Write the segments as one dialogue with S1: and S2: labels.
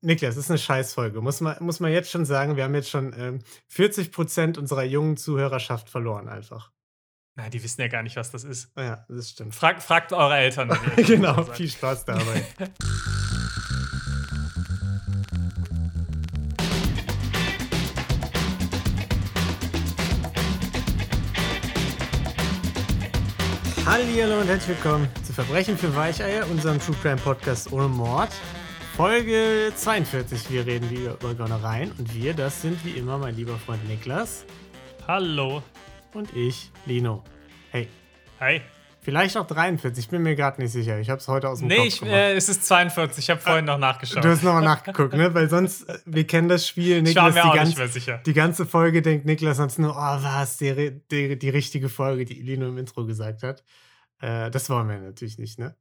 S1: Niklas, das ist eine Scheißfolge. Muss man, muss man jetzt schon sagen, wir haben jetzt schon ähm, 40 Prozent unserer jungen Zuhörerschaft verloren einfach.
S2: Na, die wissen ja gar nicht, was das ist.
S1: Ja, das stimmt.
S2: Frag, fragt eure Eltern.
S1: genau, viel Spaß dabei. Hallo und herzlich willkommen zu Verbrechen für Weicheier, unserem True Crime Podcast ohne Mord. Folge 42. Wir reden wieder über Gönnereien und wir, das sind wie immer mein lieber Freund Niklas.
S2: Hallo.
S1: Und ich, Lino. Hey.
S2: Hi.
S1: Vielleicht auch 43, ich bin mir gerade nicht sicher. Ich habe es heute aus dem
S2: nee,
S1: Kopf
S2: ich,
S1: gemacht.
S2: äh, es ist 42. Ich habe vorhin noch nachgeschaut.
S1: Du hast nochmal nachgeguckt, ne? Weil sonst, äh, wir kennen das Spiel.
S2: ich war
S1: Niklas,
S2: mir
S1: die,
S2: auch
S1: ganz,
S2: nicht mehr sicher.
S1: die ganze Folge denkt Niklas sonst nur, oh, was, die, die, die richtige Folge, die Lino im Intro gesagt hat. Äh, das wollen wir natürlich nicht, ne?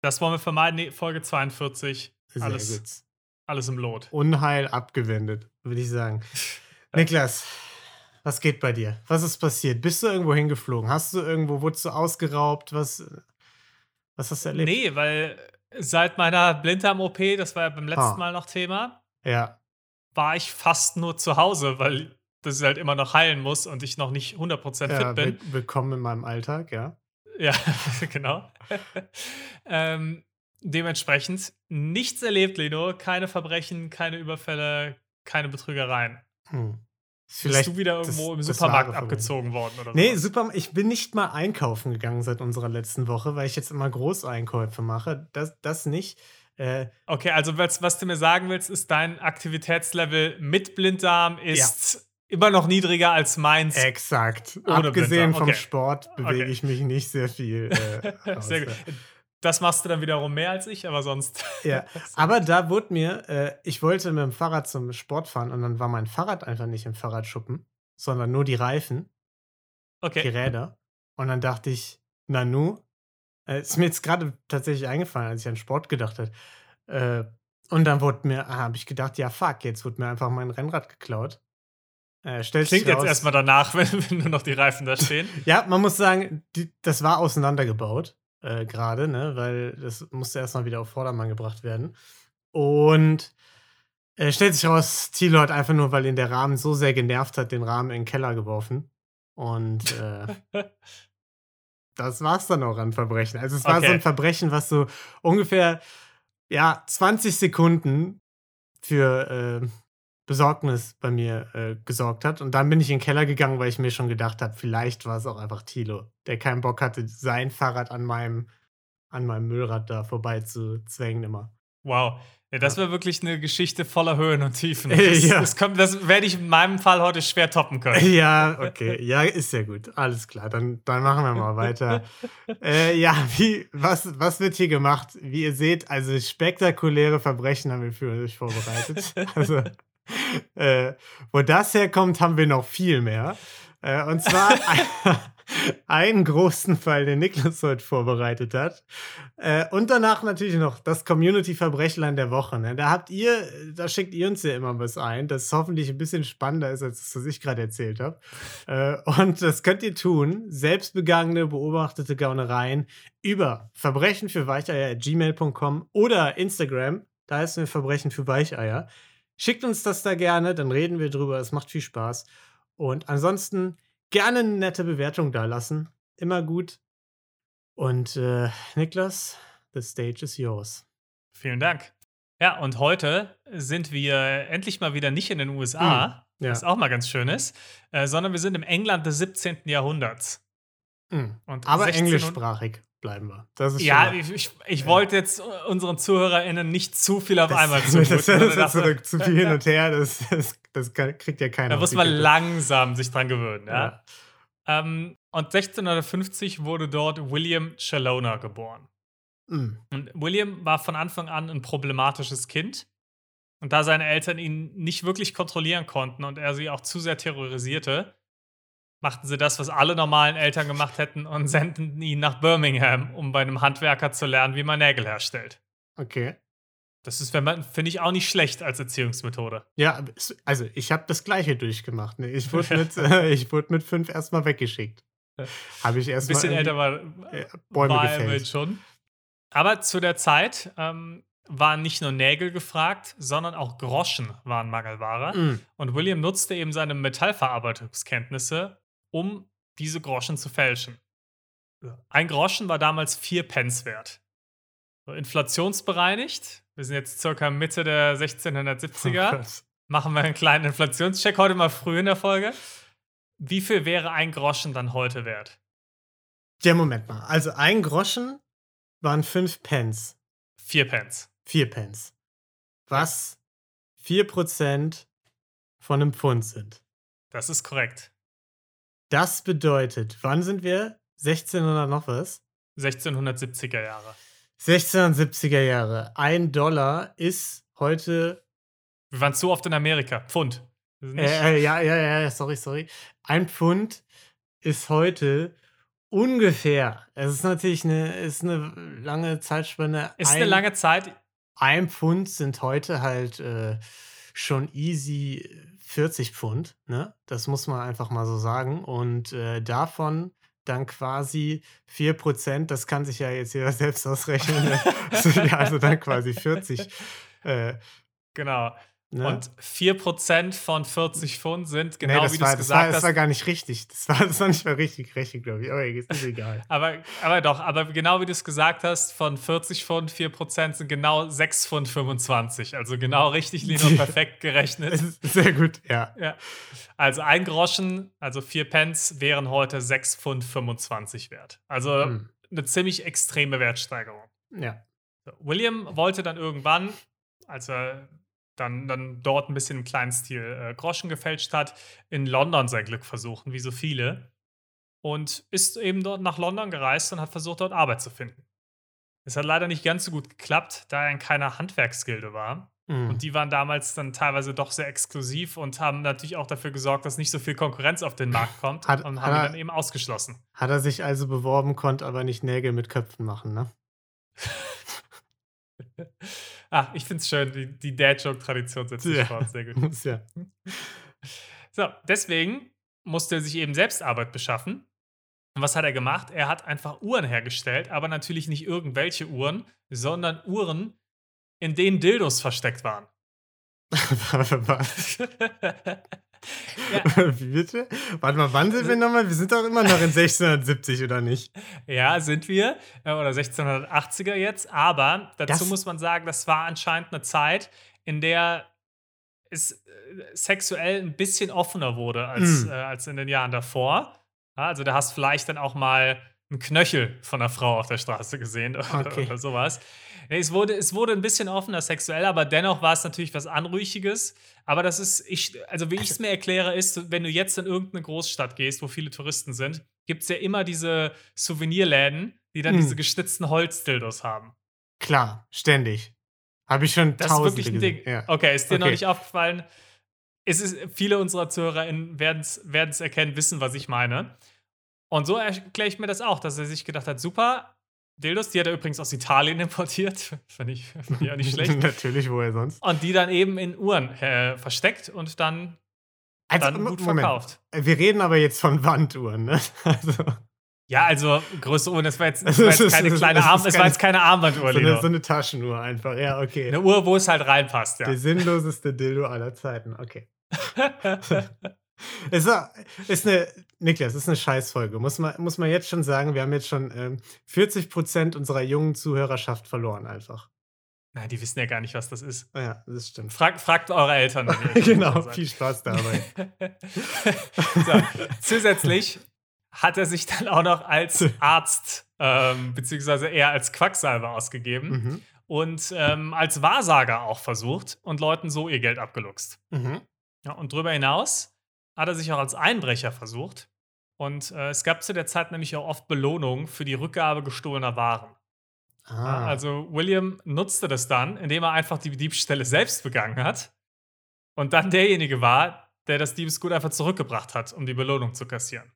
S2: Das wollen wir vermeiden. Nee, Folge 42.
S1: Sehr
S2: Alles,
S1: gut.
S2: alles im Lot.
S1: Unheil abgewendet, würde ich sagen. Niklas, was geht bei dir? Was ist passiert? Bist du irgendwo hingeflogen? Hast du irgendwo, wurdest du ausgeraubt? Was, was hast du erlebt?
S2: Nee, weil seit meiner Blinddarm-OP, das war ja beim letzten
S1: Ah.
S2: Mal noch Thema,
S1: Ja,
S2: war ich fast nur zu Hause, weil das halt immer noch heilen muss und ich noch nicht 100%
S1: ja
S2: fit bin.
S1: will- willkommen in meinem Alltag, ja.
S2: Ja, genau. ähm, dementsprechend nichts erlebt, Leno. Keine Verbrechen, keine Überfälle, keine Betrügereien.
S1: Hm.
S2: Bist du wieder
S1: das-
S2: irgendwo im
S1: das
S2: Supermarkt
S1: wahre
S2: abgezogen worden oder
S1: Nee, super. Ich bin nicht mal einkaufen gegangen seit unserer letzten Woche, weil ich jetzt immer Großeinkäufe mache. Das, das nicht. Äh,
S2: Okay, also was, was du mir sagen willst, ist, dein Aktivitätslevel mit Blinddarm ist immer noch niedriger als meins.
S1: exakt. Abgesehen
S2: Blinddarm,
S1: vom
S2: okay.
S1: Sport bewege
S2: Okay.
S1: ich mich nicht sehr viel. Äh,
S2: Sehr gut. Das machst du dann wiederum mehr als ich, aber sonst.
S1: Ja, aber da wurde mir, äh, ich wollte mit dem Fahrrad zum Sport fahren und dann war mein Fahrrad einfach nicht im Fahrradschuppen, sondern nur die Reifen, die
S2: Okay.
S1: Räder. Und dann dachte ich, Nanu, äh, ist mir jetzt gerade tatsächlich eingefallen, als ich an Sport gedacht habe. Äh, und dann wurde mir, ah, habe ich gedacht, ja fuck, jetzt wurde mir einfach mein Rennrad geklaut. Äh,
S2: Klingt jetzt erstmal danach, wenn, wenn nur noch die Reifen da stehen.
S1: Ja, man muss sagen, die, das war auseinandergebaut äh, gerade, ne, weil das musste erstmal wieder auf Vordermann gebracht werden. Und äh, stellt sich raus, Thilo hat einfach nur, weil ihn der Rahmen so sehr genervt hat, den Rahmen in den Keller geworfen. Und äh, das war's dann auch an Verbrechen. Also es war so
S2: Okay.
S1: ein Verbrechen, was so ungefähr ja 20 Sekunden für äh, Besorgnis bei mir äh, gesorgt hat. Und dann bin ich in den Keller gegangen, weil ich mir schon gedacht habe, vielleicht war es auch einfach Thilo, der keinen Bock hatte, sein Fahrrad an meinem, an meinem Müllrad da vorbei zu zwängen immer.
S2: Wow. Ja, das wäre wirklich eine Geschichte voller Höhen und Tiefen.
S1: Ja.
S2: Das, das, kommt- das werde ich in meinem Fall heute schwer toppen können.
S1: Ja, okay. Ja, ist ja gut. Alles klar. Dann, dann machen wir mal weiter. äh, ja, wie, was, was wird hier gemacht? Wie ihr seht, also spektakuläre Verbrechen haben wir für euch vorbereitet. Also, äh, wo das herkommt, haben wir noch viel mehr. Äh, und zwar ein, einen großen Fall, den Niklas heute vorbereitet hat. Äh, und danach natürlich noch das Community-Verbrechlein der Woche. Ne? Da habt ihr, da schickt ihr uns ja immer was ein, das hoffentlich ein bisschen spannender ist, als das, was ich gerade erzählt habe. Äh, und das könnt ihr tun, selbstbegangene, beobachtete Gaunereien über Verbrechen für Weicheier.gmail.com oder Instagram. Da heißen wir Verbrechen für Weicheier. Schickt uns das da gerne, dann reden wir drüber. Es macht viel Spaß. Und ansonsten gerne eine nette Bewertung da lassen. Immer gut. Und äh, Niklas, the stage is yours.
S2: Vielen Dank. Ja, und heute sind wir endlich mal wieder nicht in den USA,
S1: Hm, ja.
S2: was auch mal ganz schön ist, äh, sondern wir sind im England des 17. Jahrhunderts.
S1: Mm.
S2: Und
S1: Aber
S2: 16 und-
S1: englischsprachig bleiben wir. Das ist
S2: Ja, ich, ich, ich wollte jetzt unseren ZuhörerInnen nicht zu viel auf
S1: das,
S2: einmal
S1: das,
S2: zumuten.
S1: das, das,
S2: sondern dafür-
S1: zurück zu viel hin und her, das, das, das kriegt ja keiner.
S2: Da muss man langsam sich dran gewöhnen. Ja?
S1: Ja.
S2: Ähm, und 1650 wurde dort William Challoner geboren.
S1: Mm.
S2: Und William war von Anfang an ein problematisches Kind. Und da seine Eltern ihn nicht wirklich kontrollieren konnten und er sie auch zu sehr terrorisierte, machten sie das, was alle normalen Eltern gemacht hätten und senden ihn nach Birmingham, um bei einem Handwerker zu lernen, wie man Nägel herstellt.
S1: Okay.
S2: Das ist, wenn man, finde ich, auch nicht schlecht als Erziehungsmethode.
S1: Ja, also ich habe das gleiche durchgemacht. Ne? Ich wurde mit, äh, ich wurde mit fünf erstmal weggeschickt. Habe ich
S2: Ein
S1: erstmal
S2: bisschen älter war,
S1: äh, Bäume
S2: war
S1: gefällt.
S2: schon. Aber zu der Zeit ähm, waren nicht nur Nägel gefragt, sondern auch Groschen waren Mangelware.
S1: Mm.
S2: Und William nutzte eben seine Metallverarbeitungskenntnisse, um diese Groschen zu fälschen. Ein Groschen war damals vier Pence wert. Inflationsbereinigt, wir sind jetzt circa Mitte der 1670er,
S1: Oh Gott.
S2: machen wir einen kleinen Inflationscheck heute mal früh in der Folge. Wie viel wäre ein Groschen dann heute wert?
S1: Ja, Moment mal. Also ein Groschen waren fünf Pence.
S2: Vier Pence.
S1: Vier Pence. Was vier Prozent von einem Pfund sind.
S2: Das ist korrekt.
S1: Das bedeutet, wann sind wir? 1600 noch was?
S2: 1670er Jahre.
S1: 1670er Jahre. Ein Dollar ist heute.
S2: Wir waren zu oft in Amerika. Pfund.
S1: Äh, äh, ja, ja, ja, sorry, sorry. Ein Pfund ist heute ungefähr. Es ist natürlich eine, ist eine lange Zeitspanne.
S2: ist
S1: ein,
S2: eine lange Zeit.
S1: Ein Pfund sind heute halt äh, schon easy 40 Pfund. Ne? Das muss man einfach mal so sagen. Und äh, davon dann quasi 4%, das kann sich ja jetzt jeder selbst ausrechnen. Ne? Also, ja, also dann quasi 40. Äh,
S2: Genau.
S1: Ne?
S2: Und 4% von 40 Pfund sind,
S1: Nee,
S2: genau
S1: das
S2: wie du es
S1: das, war,
S2: gesagt
S1: das
S2: hast.
S1: war gar nicht richtig. Das war, das war nicht mal richtig gerechnet, glaube ich. Aber ist egal.
S2: Aber, aber doch, aber genau wie du es gesagt hast, von 40 Pfund 4% sind genau 6 Pfund 25. Also genau richtig, Lino, perfekt gerechnet.
S1: Sehr gut, ja.
S2: Ja. Also ein Groschen, also 4 Pence, wären heute 6 Pfund 25 wert. Also
S1: Hm.
S2: eine ziemlich extreme Wertsteigerung.
S1: Ja.
S2: William wollte dann irgendwann, als er dann, dann dort ein bisschen im kleinen Stil äh, Groschen gefälscht hat, in London sein Glück versuchen, wie so viele. Und ist eben dort nach London gereist und hat versucht, dort Arbeit zu finden. Es hat leider nicht ganz so gut geklappt, da er in keiner Handwerksgilde war.
S1: Mhm.
S2: Und die waren damals dann teilweise doch sehr exklusiv und haben natürlich auch dafür gesorgt, dass nicht so viel Konkurrenz auf den Markt kommt
S1: Hat-
S2: und
S1: hat
S2: haben ihn
S1: er-
S2: dann eben ausgeschlossen.
S1: Hat er sich also beworben, konnte aber nicht Nägel mit Köpfen machen, ne?
S2: Ah, ich finde es schön, die, die Dad-Joke-Tradition setzt sich
S1: Ja.
S2: fort, sehr gut.
S1: Muss ja.
S2: So, deswegen musste er sich eben selbst Arbeit beschaffen. Und was hat er gemacht? Er hat einfach Uhren hergestellt, aber natürlich nicht irgendwelche Uhren, sondern Uhren, in denen Dildos versteckt waren.
S1: Was?
S2: Ja,
S1: bitte? Warte mal, wann sind wir nochmal? Wir sind doch immer noch in 1670, oder nicht?
S2: ja, sind wir. äh, Oder 1680er jetzt. Aber dazu
S1: Das-
S2: muss man sagen, das war anscheinend eine Zeit, in der es äh, sexuell ein bisschen offener wurde als,
S1: Mm.
S2: äh, als in den Jahren davor. Also da hast du vielleicht dann auch mal einen Knöchel von einer Frau auf der Straße gesehen oder,
S1: Okay.
S2: oder sowas. Es, wurde, es wurde ein bisschen offener sexuell, aber dennoch war es natürlich was Anrüchiges. Aber das ist, ich, also wie ich es mir erkläre, ist, wenn du jetzt in irgendeine Großstadt gehst, wo viele Touristen sind, gibt es ja immer diese Souvenirläden, die dann
S1: Mm.
S2: diese geschnitzten Holzdildos haben.
S1: Klar, ständig. Habe ich schon
S2: Das ist
S1: tausende
S2: wirklich ein
S1: gesehen.
S2: Ding.
S1: Ja.
S2: Okay, ist dir noch
S1: Okay.
S2: nicht aufgefallen? Es ist, viele unserer ZuhörerInnen werden es erkennen, wissen, was ich meine. Und so erkläre ich mir das auch, dass er sich gedacht hat, super, Dildos, die hat er übrigens aus Italien importiert. Fand ich, ich auch nicht schlecht.
S1: Natürlich, woher sonst?
S2: Und die dann eben in Uhren äh, versteckt und dann,
S1: Also,
S2: dann gut
S1: Moment.
S2: verkauft.
S1: Wir reden aber jetzt von Wanduhren, ne? Also,
S2: Ja, also größere Uhren, das war jetzt, das
S1: Also
S2: war jetzt keine kleine Arm, es war
S1: keine-
S2: jetzt keine Armbanduhr,
S1: so, eine, so eine Taschenuhr einfach. Ja, okay.
S2: Eine Uhr, wo es halt reinpasst, ja.
S1: Der sinnloseste Dildo aller Zeiten. Okay. Es ist eine, Niklas, ist eine Scheißfolge. Muss man, muss man jetzt schon sagen, wir haben jetzt schon ähm, 40% unserer jungen Zuhörerschaft verloren einfach.
S2: Na, die wissen ja gar nicht, was das ist.
S1: Ja, das stimmt.
S2: Frag, fragt eure Eltern.
S1: genau, viel Spaß dabei.
S2: so, zusätzlich hat er sich dann auch noch als Arzt ähm, beziehungsweise eher als Quacksalber ausgegeben
S1: mhm.
S2: und ähm, als Wahrsager auch versucht und Leuten so ihr Geld abgeluchst.
S1: Mhm.
S2: Ja, und darüber hinaus hat er sich auch als Einbrecher versucht. Und äh, es gab zu der Zeit nämlich auch oft Belohnungen für die Rückgabe gestohlener Waren.
S1: Ah,
S2: Also William nutzte das dann, indem er einfach die Diebstähle selbst begangen hat und dann derjenige war, der das Diebesgut einfach zurückgebracht hat, um die Belohnung zu kassieren.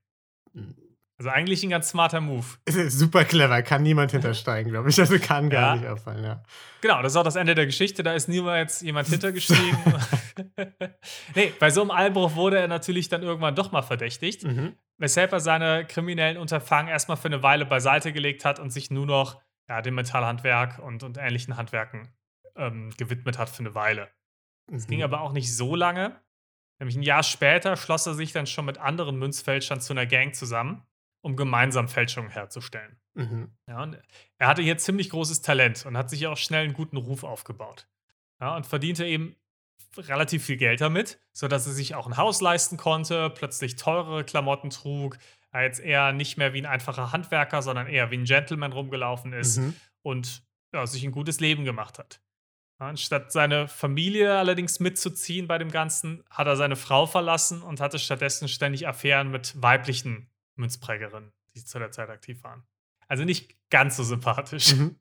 S2: Also eigentlich ein ganz smarter Move.
S1: super clever, kann niemand hintersteigen, glaube ich. Also kann gar
S2: Ja.
S1: nicht auffallen, ja.
S2: Genau, das ist auch das Ende der Geschichte. Da ist niemals jemand hintergestiegen. nee, bei so einem Einbruch wurde er natürlich dann irgendwann doch mal verdächtigt,
S1: Mhm.
S2: weshalb er seine kriminellen Unterfangen erstmal für eine Weile beiseite gelegt hat und sich nur noch ja, dem Metallhandwerk und, und ähnlichen Handwerken ähm, gewidmet hat für eine Weile. Es
S1: Mhm.
S2: ging aber auch nicht so lange. Nämlich ein Jahr später schloss er sich dann schon mit anderen Münzfälschern zu einer Gang zusammen, um gemeinsam Fälschungen herzustellen.
S1: Mhm.
S2: Ja, und er hatte hier ziemlich großes Talent und hat sich auch schnell einen guten Ruf aufgebaut. Ja, und verdiente eben relativ viel Geld damit, sodass er sich auch ein Haus leisten konnte, plötzlich teurere Klamotten trug, er jetzt eher nicht mehr wie ein einfacher Handwerker, sondern eher wie ein Gentleman rumgelaufen ist
S1: Mhm.
S2: und ja, sich ein gutes Leben gemacht hat. Anstatt seine Familie allerdings mitzuziehen bei dem Ganzen, hat er seine Frau verlassen und hatte stattdessen ständig Affären mit weiblichen Münzprägerinnen, die zu der Zeit aktiv waren. Also nicht ganz so sympathisch.
S1: Mhm.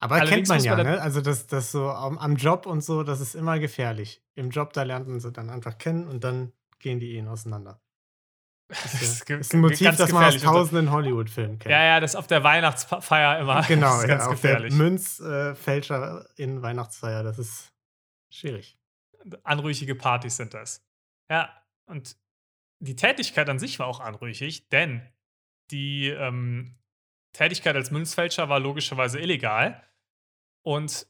S1: Aber
S2: Allerdings
S1: kennt man ja,
S2: man
S1: ne? Also das, das so am, am Job und so, das ist immer gefährlich. Im Job, da lernt man sie dann einfach kennen und dann gehen die Ehen auseinander. Das ist, ja, ist ein Motiv, das man aus tausenden Hollywood-Filmen kennt.
S2: Ja, ja, das auf der Weihnachtsfeier immer.
S1: Genau,
S2: das ist
S1: ja,
S2: ganz
S1: auf
S2: gefährlich.
S1: der Münzfälscher in Weihnachtsfeier, das ist schwierig.
S2: Anrüchige Partys sind das. Ja, und die Tätigkeit an sich war auch anrüchig, denn die ähm, Tätigkeit als Münzfälscher war logischerweise illegal und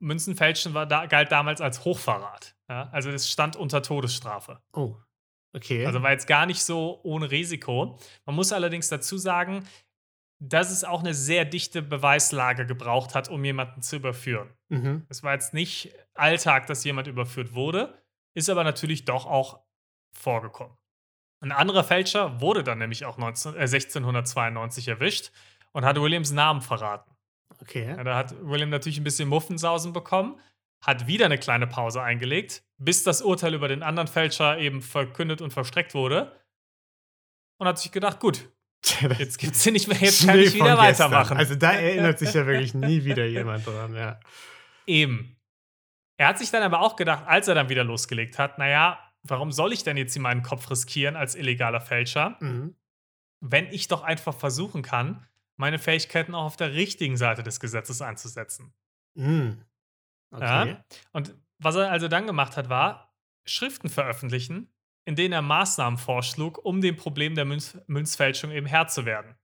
S2: Münzenfälschen war da, galt damals als Hochverrat. Ja? Also es stand unter Todesstrafe.
S1: Oh, okay.
S2: Also war jetzt gar nicht so ohne Risiko. Man muss allerdings dazu sagen, dass es auch eine sehr dichte Beweislage gebraucht hat, um jemanden zu überführen.
S1: mhm.
S2: Es war jetzt nicht Alltag, dass jemand überführt wurde, ist aber natürlich doch auch vorgekommen. Ein anderer Fälscher wurde dann nämlich auch 19, äh, 1692 erwischt und hat Williams Namen verraten.
S1: Okay.
S2: Ja, da hat William natürlich ein bisschen Muffensausen bekommen, hat wieder eine kleine Pause eingelegt, bis das Urteil über den anderen Fälscher eben verkündet und verstreckt wurde. Und hat sich gedacht, gut, jetzt gibt's hier nicht mehr, jetzt kann ich wieder
S1: gestern.
S2: weitermachen.
S1: Also da erinnert sich ja wirklich nie wieder jemand dran, ja.
S2: Eben. Er hat sich dann aber auch gedacht, als er dann wieder losgelegt hat, naja, warum soll ich denn jetzt hier meinen Kopf riskieren als illegaler Fälscher,
S1: Mhm.
S2: wenn ich doch einfach versuchen kann, meine Fähigkeiten auch auf der richtigen Seite des Gesetzes einzusetzen.
S1: Mhm. Okay.
S2: Ja. Und was er also dann gemacht hat, war Schriften veröffentlichen, in denen er Maßnahmen vorschlug, um dem Problem der Münz Münzfälschung eben Herr zu werden.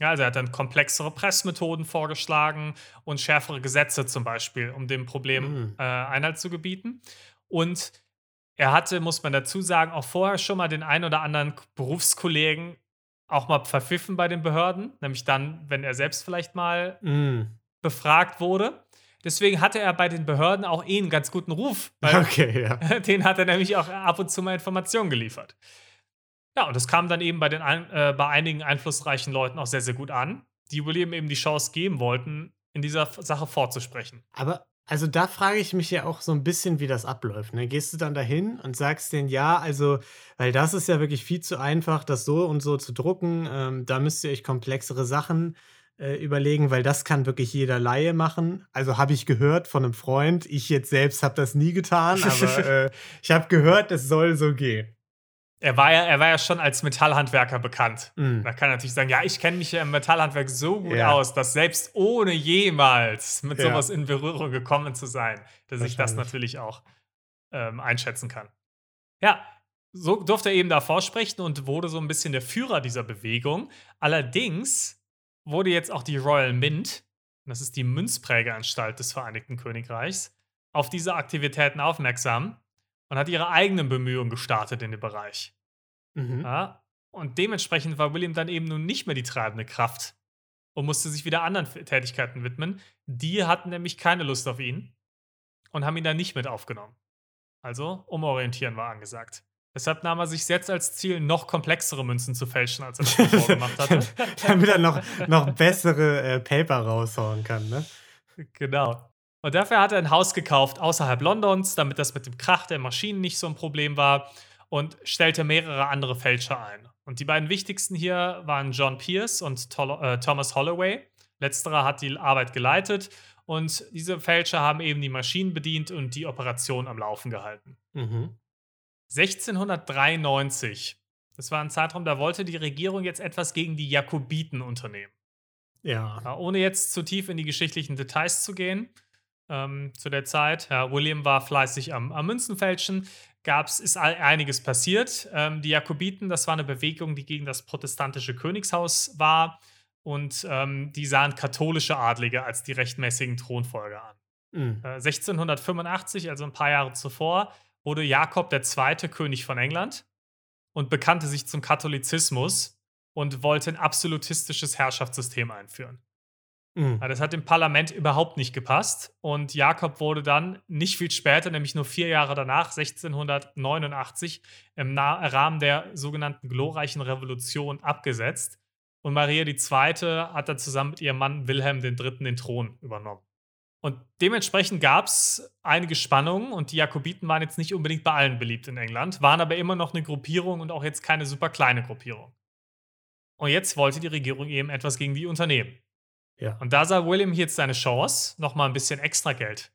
S2: Ja, also er hat dann komplexere Pressmethoden vorgeschlagen und schärfere Gesetze zum Beispiel, um dem Problem
S1: Mhm.
S2: äh, Einhalt zu gebieten. Und er hatte, muss man dazu sagen, auch vorher schon mal den einen oder anderen Berufskollegen auch mal verpfiffen bei den Behörden, nämlich dann, wenn er selbst vielleicht mal
S1: Mhm.
S2: befragt wurde. Deswegen hatte er bei den Behörden auch eh einen ganz guten Ruf.
S1: Okay, ja.
S2: den hat er nämlich auch ab und zu mal Informationen geliefert. Ja, und das kam dann eben bei, den äh, bei einigen einflussreichen Leuten auch sehr, sehr gut an, die William eben die Chance geben wollten, in dieser Sache vorzusprechen.
S1: Aber also da frage ich mich ja auch so ein bisschen, wie das abläuft. Ne? Gehst du dann dahin und sagst denen, ja, also, weil das ist ja wirklich viel zu einfach, das so und so zu drucken. Ähm, da müsst ihr euch komplexere Sachen äh, überlegen, weil das kann wirklich jeder Laie machen. Also habe ich gehört von einem Freund. Ich jetzt selbst habe das nie getan, aber äh, ich habe gehört, es soll so gehen.
S2: Er war ja, er war ja schon als Metallhandwerker bekannt.
S1: Mm.
S2: Da kann er natürlich sagen, ja, ich kenne mich ja im Metallhandwerk so gut
S1: Ja.
S2: aus, dass selbst ohne jemals mit
S1: Ja.
S2: sowas in Berührung gekommen zu sein, dass ich das natürlich auch ähm, einschätzen kann. Ja, so durfte er eben da vorsprechen und wurde so ein bisschen der Führer dieser Bewegung. Allerdings wurde jetzt auch die Royal Mint, das ist die Münzprägeanstalt des Vereinigten Königreichs, auf diese Aktivitäten aufmerksam und hat ihre eigenen Bemühungen gestartet in dem Bereich.
S1: Mhm.
S2: Ja, und dementsprechend war William dann eben nun nicht mehr die treibende Kraft und musste sich wieder anderen Tätigkeiten widmen. Die hatten nämlich keine Lust auf ihn und haben ihn dann nicht mit aufgenommen. Also umorientieren war angesagt. Deshalb nahm er sich jetzt als Ziel, noch komplexere Münzen zu fälschen, als er das zuvor gemacht hatte.
S1: Damit er noch, noch bessere äh, Paper raushauen kann, ne?
S2: Genau. Und dafür hat er ein Haus gekauft außerhalb Londons, damit das mit dem Krach der Maschinen nicht so ein Problem war und stellte mehrere andere Fälscher ein. Und die beiden wichtigsten hier waren John Pierce und äh, Thomas Holloway. Letzterer hat die Arbeit geleitet und diese Fälscher haben eben die Maschinen bedient und die Operation am Laufen gehalten.
S1: Mhm.
S2: 1693, das war ein Zeitraum, da wollte die Regierung jetzt etwas gegen die Jakobiten unternehmen.
S1: Ja.
S2: Ja, ohne jetzt zu tief in die geschichtlichen Details zu gehen, ähm, zu der Zeit, ja, William war fleißig am, am Münzenfälschen, gab's, ist einiges passiert. Ähm, die Jakobiten, das war eine Bewegung, die gegen das protestantische Königshaus war und ähm, die sahen katholische Adlige als die rechtmäßigen Thronfolger an.
S1: Mhm.
S2: Äh, 1685, also ein paar Jahre zuvor, wurde Jakob II. König von England und bekannte sich zum Katholizismus und wollte ein absolutistisches Herrschaftssystem einführen.
S1: Mhm.
S2: Das hat dem Parlament überhaupt nicht gepasst und Jakob wurde dann nicht viel später, nämlich nur vier Jahre danach, 1689, im Rahmen der sogenannten glorreichen Revolution abgesetzt und Maria II. hat dann zusammen mit ihrem Mann Wilhelm III. den Thron übernommen. Und dementsprechend gab es einige Spannungen und die Jakobiten waren jetzt nicht unbedingt bei allen beliebt in England, waren aber immer noch eine Gruppierung und auch jetzt keine super kleine Gruppierung. Und jetzt wollte die Regierung eben etwas gegen die unternehmen.
S1: Ja.
S2: Und da sah William jetzt seine Chance, nochmal ein bisschen extra Geld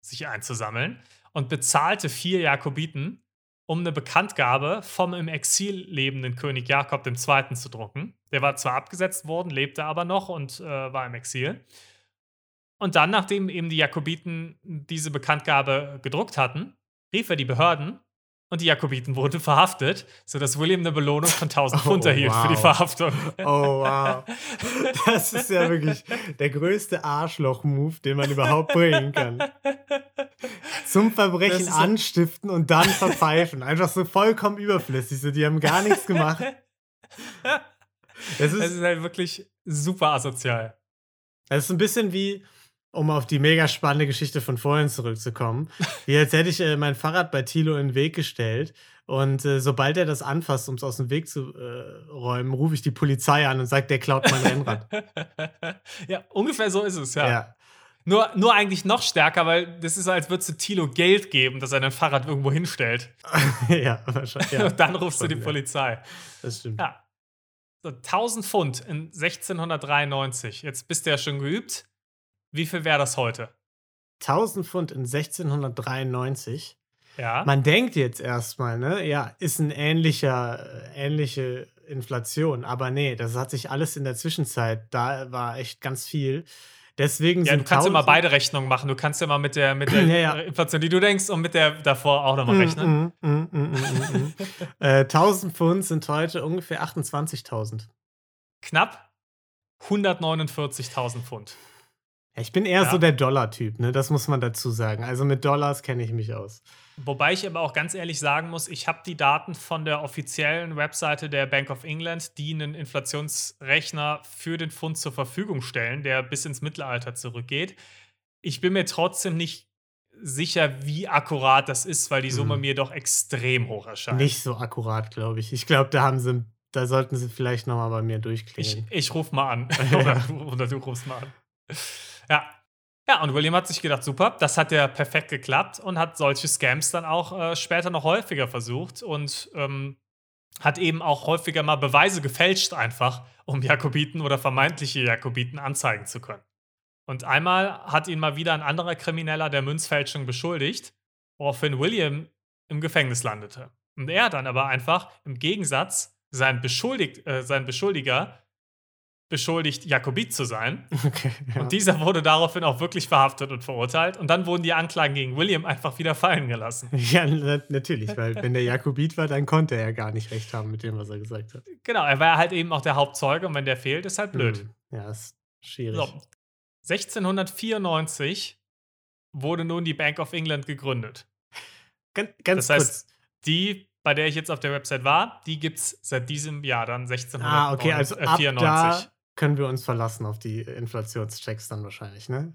S2: sich einzusammeln und bezahlte vier Jakobiten, um eine Bekanntgabe vom im Exil lebenden König Jakob II. zu drucken. Der war zwar abgesetzt worden, lebte aber noch und äh, war im Exil. Und dann, nachdem eben die Jakobiten diese Bekanntgabe gedruckt hatten, rief er die Behörden und die Jakobiten wurden verhaftet, sodass William eine Belohnung von 1000
S1: Oh,
S2: Pfund erhielt für die
S1: wow.
S2: Verhaftung.
S1: Oh, wow. Das ist ja wirklich der größte Arschloch-Move, den man überhaupt bringen kann. Zum Verbrechen
S2: ist
S1: anstiften und dann verpfeifen. Einfach so vollkommen überflüssig. So, die haben gar nichts gemacht. Das
S2: Das
S1: ist,
S2: ist halt wirklich super asozial.
S1: das ist ein bisschen wie, um auf die mega spannende Geschichte von vorhin zurückzukommen, wie als hätte ich äh, mein Fahrrad bei Thilo in den Weg gestellt. Und äh, sobald er das anfasst, um es aus dem Weg zu äh, räumen, rufe ich die Polizei an und sage, der klaut mein Rennrad.
S2: ja, ungefähr so ist es, ja.
S1: ja.
S2: Nur, nur eigentlich noch stärker, weil das ist so, als würdest du Tilo Geld geben, dass er dein Fahrrad irgendwo hinstellt.
S1: ja, wahrscheinlich. Ja,
S2: und dann rufst du die
S1: ja.
S2: Polizei.
S1: das stimmt.
S2: Ja. So, 1000 Pfund in 1693. Jetzt bist du ja schon geübt. Wie viel wäre das heute?
S1: 1000 Pfund in 1693.
S2: Ja.
S1: Man denkt jetzt erstmal, ne, ja, ist ein ähnlicher, äh, ähnliche Inflation, aber nee, das hat sich alles in der Zwischenzeit, da war echt ganz viel. Deswegen
S2: ja,
S1: sind
S2: du kannst immer
S1: 1000
S2: beide Rechnungen machen. Du kannst ja mal mit der, mit der
S1: Ja, ja.
S2: Inflation, die du denkst, und mit der davor auch nochmal rechnen.
S1: Mm, mm, mm, mm, mm, mm. äh, 1000 Pfund sind heute ungefähr 28.000.
S2: Knapp 149.000 Pfund.
S1: Ich bin eher
S2: Ja.
S1: so der Dollar-Typ, ne? Das muss man dazu sagen. Also mit Dollars kenne ich mich aus.
S2: Wobei ich aber auch ganz ehrlich sagen muss, ich habe die Daten von der offiziellen Webseite der Bank of England, die einen Inflationsrechner für den Pfund zur Verfügung stellen, der bis ins Mittelalter zurückgeht. Ich bin mir trotzdem nicht sicher, wie akkurat das ist, weil die Summe
S1: Mhm.
S2: mir doch extrem hoch erscheint.
S1: Nicht so akkurat, glaube ich. Ich glaube, da haben sie, da sollten sie vielleicht noch mal bei mir
S2: Ich,
S1: durchklingeln.
S2: ich ruf mal an. oder, oder du rufst mal an. Ja. Ja, und William hat sich gedacht, super, das hat ja perfekt geklappt und hat solche Scams dann auch äh, später noch häufiger versucht und ähm, hat eben auch häufiger mal Beweise gefälscht, einfach, um Jakobiten oder vermeintliche Jakobiten anzeigen zu können. Und einmal hat ihn mal wieder ein anderer Krimineller der Münzfälschung beschuldigt, woraufhin William im Gefängnis landete. Und er dann aber einfach im Gegensatz sein, Beschuldigt, äh, sein Beschuldiger beschuldigt, Jakobit zu sein.
S1: Okay, ja.
S2: Und dieser wurde daraufhin auch wirklich verhaftet und verurteilt. Und dann wurden die Anklagen gegen William einfach wieder fallen gelassen.
S1: Ja, na- natürlich, weil wenn der Jakobit war, dann konnte er ja gar nicht recht haben mit dem, was er gesagt hat.
S2: Genau, er war halt eben auch der Hauptzeuge und wenn der fehlt, ist halt blöd.
S1: Hm, Ja, ist schwierig.
S2: So, 1694 wurde nun die Bank of England gegründet.
S1: Ganz, ganz
S2: Das
S1: kurz.
S2: heißt, die, bei der ich jetzt auf der Website war, die gibt es seit diesem Jahr dann 1694.
S1: Ah, okay, also ab
S2: 94.
S1: da können wir uns verlassen auf die Inflationschecks dann wahrscheinlich, ne?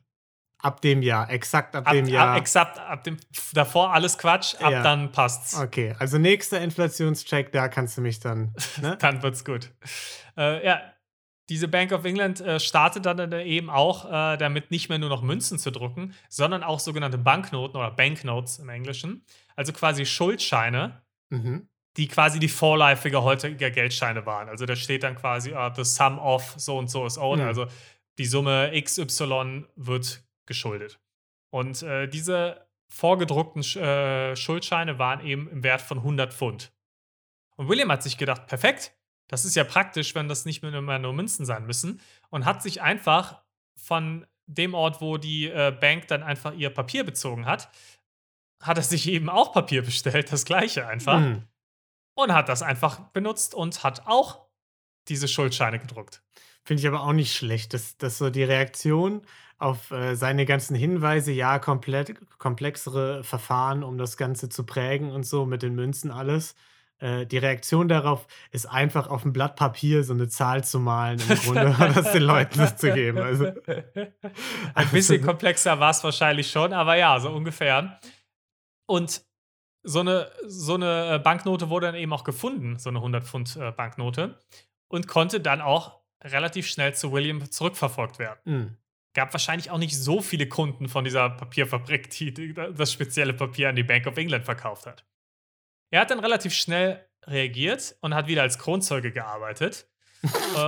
S1: Ab dem Jahr, exakt ab,
S2: ab,
S1: dem Jahr.
S2: ab, exakt, ab dem davor alles Quatsch, ab
S1: Ja.
S2: dann passt's.
S1: okay, also nächster Inflationscheck, da kannst du mich dann. Ne?
S2: Dann wird's gut. Äh, ja, diese Bank of England äh, startet dann äh, eben auch äh, damit nicht mehr nur noch Münzen zu drucken, sondern auch sogenannte Banknoten oder Banknotes im Englischen. Also quasi Schuldscheine,
S1: mhm.
S2: Die quasi die vorläufige heutiger Geldscheine waren. Also da steht dann quasi, uh, the sum of so und so is owed.
S1: Mhm.
S2: Also die Summe XY wird geschuldet. Und äh, diese vorgedruckten äh, Schuldscheine waren eben im Wert von 100 Pfund. Und William hat sich gedacht, perfekt, das ist ja praktisch, wenn das nicht mehr nur Münzen sein müssen. Und hat sich einfach von dem Ort, wo die äh, Bank dann einfach ihr Papier bezogen hat, hat er sich eben auch Papier bestellt, das gleiche einfach
S1: Mhm.
S2: Und hat das einfach benutzt und hat auch diese Schuldscheine gedruckt.
S1: Finde ich aber auch nicht schlecht, dass, dass so die Reaktion auf äh, seine ganzen Hinweise, ja, komplett komplexere Verfahren, um das Ganze zu prägen und so mit den Münzen alles. Äh, die Reaktion darauf ist einfach auf 'n Blatt Papier so 'ne Zahl zu malen im Grunde und das den Leuten zu geben. Also,
S2: Ein bisschen komplexer war's wahrscheinlich schon, aber ja, so ungefähr. Und so 'ne so 'ne, äh, Banknote wurde dann eben auch gefunden, so 'ne 100 Pfund, äh, Banknote und konnte dann auch relativ schnell zu William zurückverfolgt werden.
S1: Mhm.
S2: Gab wahrscheinlich auch nicht so viele Kunden von dieser Papierfabrik, die das spezielle Papier an die Bank of England verkauft hat. Er hat dann relativ schnell reagiert und hat wieder als Kronzeuge gearbeitet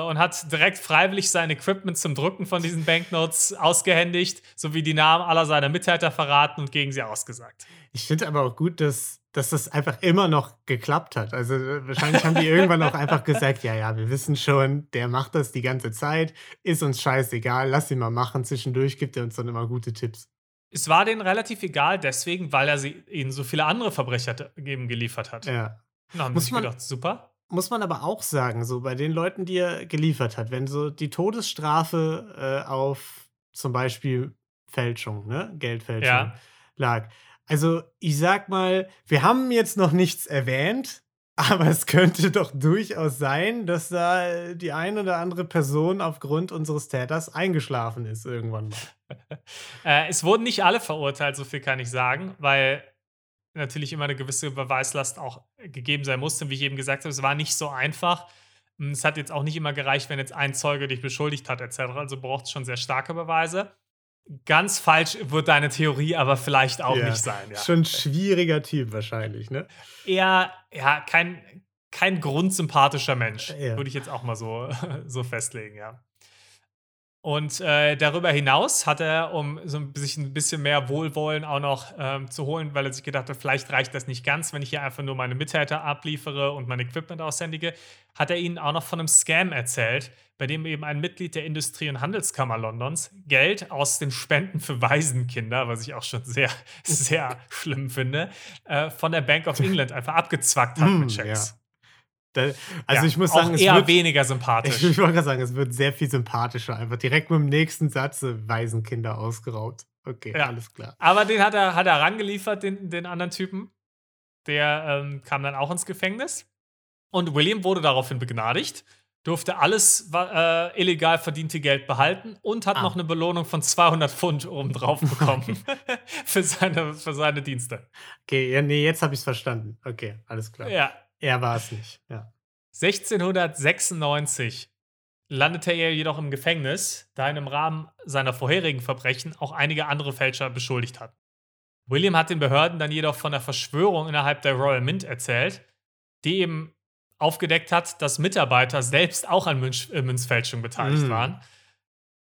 S2: und hat direkt freiwillig sein Equipment zum Drucken von diesen Banknotes ausgehändigt, sowie die Namen aller seiner Mittäter verraten und gegen sie ausgesagt.
S1: Ich finde aber auch gut, dass dass das einfach immer noch geklappt hat. Also, äh, wahrscheinlich haben die irgendwann auch einfach gesagt: „Ja, ja, wir wissen schon, der macht das die ganze Zeit, ist uns scheißegal, lass ihn mal machen. Zwischendurch gibt er uns dann immer gute Tipps.“
S2: Es war denen relativ egal deswegen, weil er sie ihnen so viele andere Verbrecher eben geliefert hat.
S1: Ja.
S2: Da haben
S1: Muss man
S2: gedacht: „Super.“
S1: Muss man aber auch sagen, so bei den Leuten, die er geliefert hat, wenn so die Todesstrafe, äh, auf zum Beispiel Fälschung, ne, Geldfälschung
S2: Ja.
S1: lag. Also, ich sage mal, wir haben jetzt noch nichts erwähnt, aber es könnte doch durchaus sein, dass da, äh, die ein oder andere Person aufgrund unseres Täters eingeschlafen ist irgendwann mal.
S2: Äh, es wurden nicht alle verurteilt, so viel kann ich sagen, weil natürlich immer eine gewisse Beweislast auch gegeben sein musste. Wie ich eben gesagt habe, es war nicht so einfach. Hm, es hat jetzt auch nicht immer gereicht, wenn jetzt ein Zeuge dich beschuldigt hat et cetera. Also braucht es schon sehr starke Beweise. Ganz falsch wird deine Theorie aber vielleicht auch
S1: Ja,
S2: nicht sein, ja.
S1: schon schwieriger Typ wahrscheinlich, ne?
S2: Eher, ja, kein kein grundsympathischer Mensch,
S1: Ja.
S2: würde ich jetzt auch mal so so festlegen, ja. Und, äh, darüber hinaus hat er, um so 'n sich 'n bisschen mehr Wohlwollen auch noch, ähm, zu holen, weil er sich gedacht hat: „Vielleicht reicht das nicht ganz, wenn ich hier einfach nur meine Mittäter abliefere und mein Equipment aushändige“, hat er ihnen auch noch von 'nem Scam erzählt, bei dem eben ein Mitglied der Industrie und Handelskammer Londons Geld aus den Spenden für Waisenkinder, was ich auch schon sehr, sehr schlimm finde, äh, von der Bank of England einfach abgezwackt hat
S1: Hm,
S2: mit Schecks.
S1: ja. Also,
S2: Ja,
S1: ich muss sagen, es
S2: eher
S1: wird
S2: weniger sympathisch.
S1: Ich wollte grad sagen, es wird sehr viel sympathischer. Einfach direkt mit'm nächsten Satz, äh, Waisenkinder ausgeraubt. Okay,
S2: Ja.
S1: alles klar.
S2: Aber den hat er hat er rangeliefert, den den anderen Typen. Der, ähm, kam dann auch ins Gefängnis. Und William wurde daraufhin begnadigt, durfte alles, äh, illegal verdiente Geld behalten und hat
S1: Ah.
S2: noch 'ne Belohnung von 200 Pfund obendrauf bekommen für seine für seine Dienste.
S1: Okay, ja, ne, jetzt habe ich's verstanden. Okay, alles klar.
S2: Ja.
S1: Er war's nicht, ja.
S2: 1696 landete er jedoch im Gefängnis, da ihn im Rahmen seiner vorherigen Verbrechen auch einige andere Fälscher beschuldigt hatten. William hat den Behörden dann jedoch von der Verschwörung innerhalb der Royal Mint erzählt, die eben aufgedeckt hat, dass Mitarbeiter selbst auch an Münch äh, Münzfälschung beteiligt
S1: Mm.
S2: waren,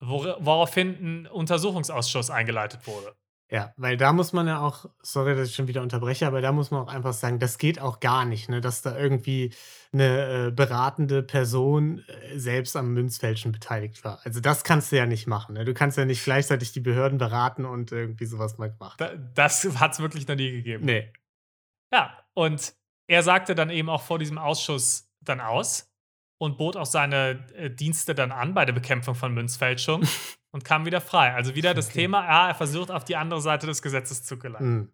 S2: wora woraufhin 'n Untersuchungsausschuss eingeleitet wurde.
S1: Ja, weil da muss man ja auch sorry, dass ich schon wieder unterbreche, aber da muss man auch einfach sagen, das geht auch gar nicht, ne, dass da irgendwie 'ne, äh, beratende Person, äh, selbst am Münzfälschen beteiligt war. Also, das kannst du ja nicht machen, ne? Du kannst ja nicht gleichzeitig die Behörden beraten und irgendwie so was mal gemacht
S2: Da das hat's wirklich noch nie gegeben.
S1: Ne.
S2: Ja, und er sagte dann eben auch vor diesem Ausschuss dann aus und bot auch seine, äh, Dienste dann an bei der Bekämpfung von Münzfälschung und kam wieder frei. Also, wieder das
S1: Okay.
S2: Thema, ja, er versucht, auf die andere Seite des Gesetzes zu gelangen.
S1: Mhm.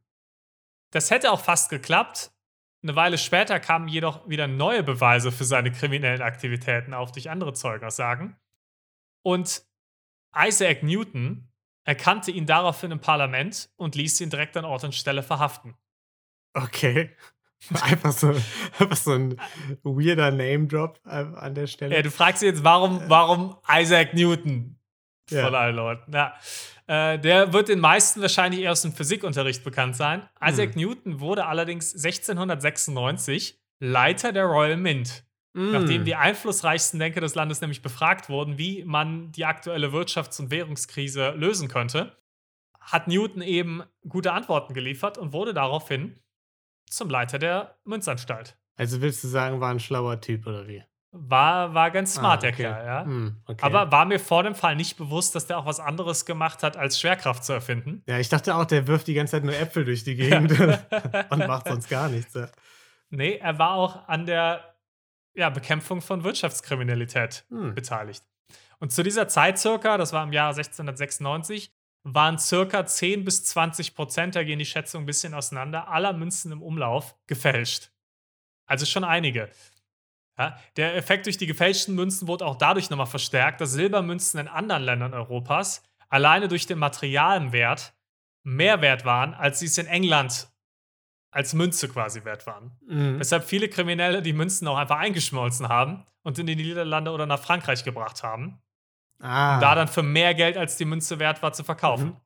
S2: Das hätte auch fast geklappt. 'Ne Weile später kamen jedoch wieder neue Beweise für seine kriminellen Aktivitäten auf durch andere Zeugenaussagen. Und Isaac Newton erkannte ihn daraufhin im Parlament und ließ ihn direkt an Ort und Stelle verhaften.
S1: Okay. Einfach so einfach so 'n weirder Name Drop, ähm, an der Stelle.
S2: Ja, du fragst dich jetzt, warum warum Isaac Newton
S1: Ja.
S2: von allen Leuten? Ja. Äh, der wird den meisten wahrscheinlich eher aus dem Physikunterricht bekannt sein. Isaac
S1: Mhm.
S2: Newton wurde allerdings 1696 Leiter der Royal Mint. Nachdem
S1: Mm.
S2: die einflussreichsten Denker des Landes nämlich befragt wurden, wie man die aktuelle Wirtschafts- und Währungskrise lösen könnte, hat Newton eben gute Antworten geliefert und wurde daraufhin zum Leiter der Münzanstalt.
S1: Also, willst du sagen, war 'n schlauer Typ oder wie?
S2: War war ganz
S1: Ah,
S2: smart, der
S1: okay.
S2: Kerl, ja.
S1: Mhm, okay.
S2: Aber war mir vor dem Fall nicht bewusst, dass der auch was anderes gemacht hat, als Schwerkraft zu erfinden.
S1: Ja, ich dachte auch, der wirft die ganze Zeit nur Äpfel durch die Gegend und macht sonst gar nichts, ja.
S2: Ne, er war auch an der, ja, Bekämpfung von Wirtschaftskriminalität
S1: Hm.
S2: beteiligt. Und zu dieser Zeit circa, das war im Jahr 1696, waren circa 10 bis 20 Prozent, da gehen die Schätzungen ein bisschen auseinander, aller Münzen im Umlauf gefälscht. Also schon einige. Ja, der Effekt durch die gefälschten Münzen wurde auch dadurch nochmal verstärkt, dass Silbermünzen in anderen Ländern Europas alleine durch den Materialwert mehr wert waren, als sie es in England als Münze quasi wert waren. Mhm. Weshalb viele Kriminelle die Münzen auch einfach eingeschmolzen haben und in die Niederlande oder nach Frankreich gebracht haben. Ah. Um da dann für mehr Geld, als die Münze wert war, zu verkaufen. Mhm.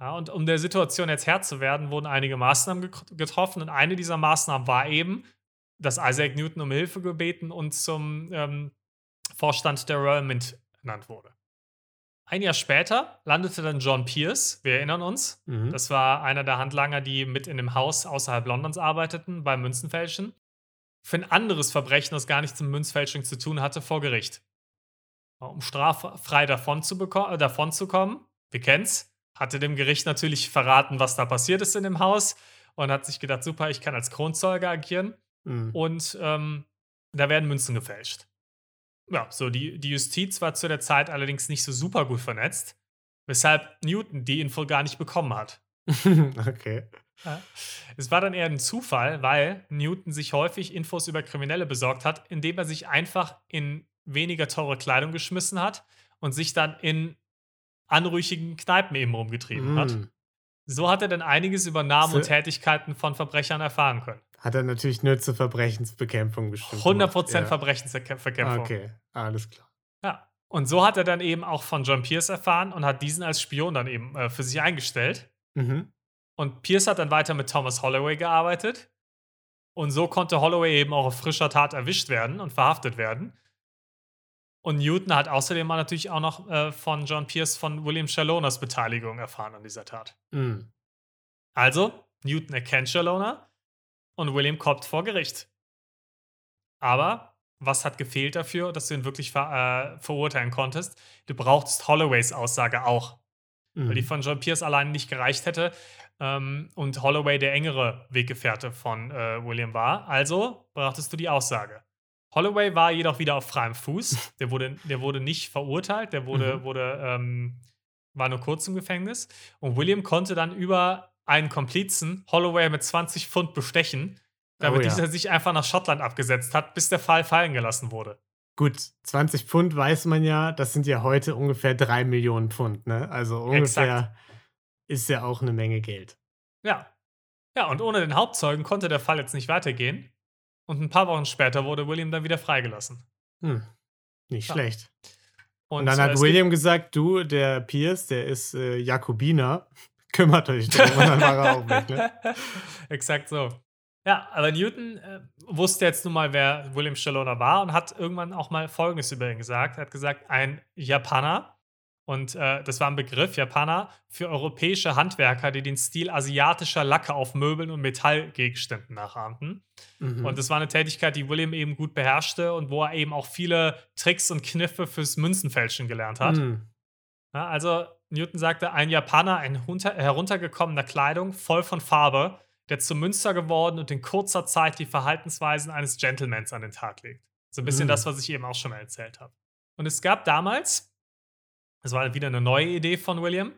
S2: Ja, und um der Situation jetzt Herr zu werden, wurden einige Maßnahmen getroffen. Und eine dieser Maßnahmen war eben, dass Isaac Newton um Hilfe gebeten und zum ähm, Vorstand der Royal Mint ernannt wurde. Ein Jahr später landete dann John Pierce, wir erinnern uns. Mhm. Das war einer der Handlanger, die mit in dem Haus außerhalb Londons arbeiteten, beim Münzenfälschen. Für ein anderes Verbrechen, das gar nichts mit Münzfälschung zu tun hatte, vor Gericht. Um straffrei davon zu, äh, davon zu kommen, wir kennen's, hatte dem Gericht natürlich verraten, was da passiert ist in dem Haus und hat sich gedacht, super, ich kann als Kronzeuge agieren. Mhm. Und ähm, da werden Münzen gefälscht. Ja, so die, die Justiz war zu der Zeit allerdings nicht so super gut vernetzt, weshalb Newton die Info gar nicht bekommen hat.
S1: okay.
S2: Ja. Es war dann eher ein Zufall, weil Newton sich häufig Infos über Kriminelle besorgt hat, indem er sich einfach in weniger teure Kleidung geschmissen hat und sich dann in anrüchigen Kneipen eben rumgetrieben mm. hat. So hat er dann einiges über Namen und Tätigkeiten von Verbrechern erfahren können.
S1: Hat er natürlich nur zur Verbrechensbekämpfung bestimmt.
S2: 100% ja. Verbrechensbekämpfung.
S1: Okay, alles klar.
S2: Ja. Und so hat er dann eben auch von John Pierce erfahren und hat diesen als Spion dann eben äh, für sich eingestellt. Mhm. Und Pierce hat dann weiter mit Thomas Holloway gearbeitet. Und so konnte Holloway eben auch auf frischer Tat erwischt werden und verhaftet werden. Und Newton hat außerdem natürlich auch noch äh, von John Pierce von William Shaloners Beteiligung erfahren an dieser Tat. Mhm. Also, Newton erkennt Shalona und William kommt vor Gericht. Aber was hat gefehlt dafür, dass du ihn wirklich ver äh, verurteilen konntest? Du brauchst Holloways Aussage auch. Mhm. Weil die mhm. von John Pierce allein nicht gereicht hätte ähm, und Holloway der engere Weggefährte von äh, William war. Also brauchtest du die Aussage. Holloway war jedoch wieder auf freiem Fuß. Der wurde, der wurde nicht verurteilt, der wurde, mhm. wurde ähm, war nur kurz im Gefängnis. Und William konnte dann über einen Komplizen Holloway mit 20 Pfund bestechen, damit oh, ja. dieser sich einfach nach Schottland abgesetzt hat, bis der Fall fallen gelassen wurde.
S1: Gut, 20 Pfund weiß man ja, das sind ja heute ungefähr 3 Millionen Pfund, ne? Also ungefähr Exakt. ist ja auch eine Menge Geld.
S2: Ja. Ja, und ohne den Hauptzeugen konnte der Fall jetzt nicht weitergehen. Und ein paar Wochen später wurde William dann wieder freigelassen.
S1: Hm. Nicht ja. schlecht. Und, und dann hat William gesagt, du, der Pierce, der ist äh, Jakobiner, kümmert euch drum und dann war er auch weg. Ne?
S2: Exakt so. Ja, aber Newton äh, wusste jetzt nun mal, wer William Shalona war und hat irgendwann auch mal Folgendes über ihn gesagt. Er hat gesagt, ein Japaner, und äh, das war ein Begriff, Japaner, für europäische Handwerker, die den Stil asiatischer Lacke auf Möbeln und Metallgegenständen nachahmten. Mhm. Und das war eine Tätigkeit, die William eben gut beherrschte und wo er eben auch viele Tricks und Kniffe fürs Münzenfälschen gelernt hat. Mhm. Ja, also Newton sagte, ein Japaner in heruntergekommener Kleidung, voll von Farbe, der zum Münster geworden und in kurzer Zeit die Verhaltensweisen eines Gentlemans an den Tag legt. So ein bisschen mhm. das, was ich eben auch schon mal erzählt habe. Und es gab damals das war wieder eine neue Idee von William.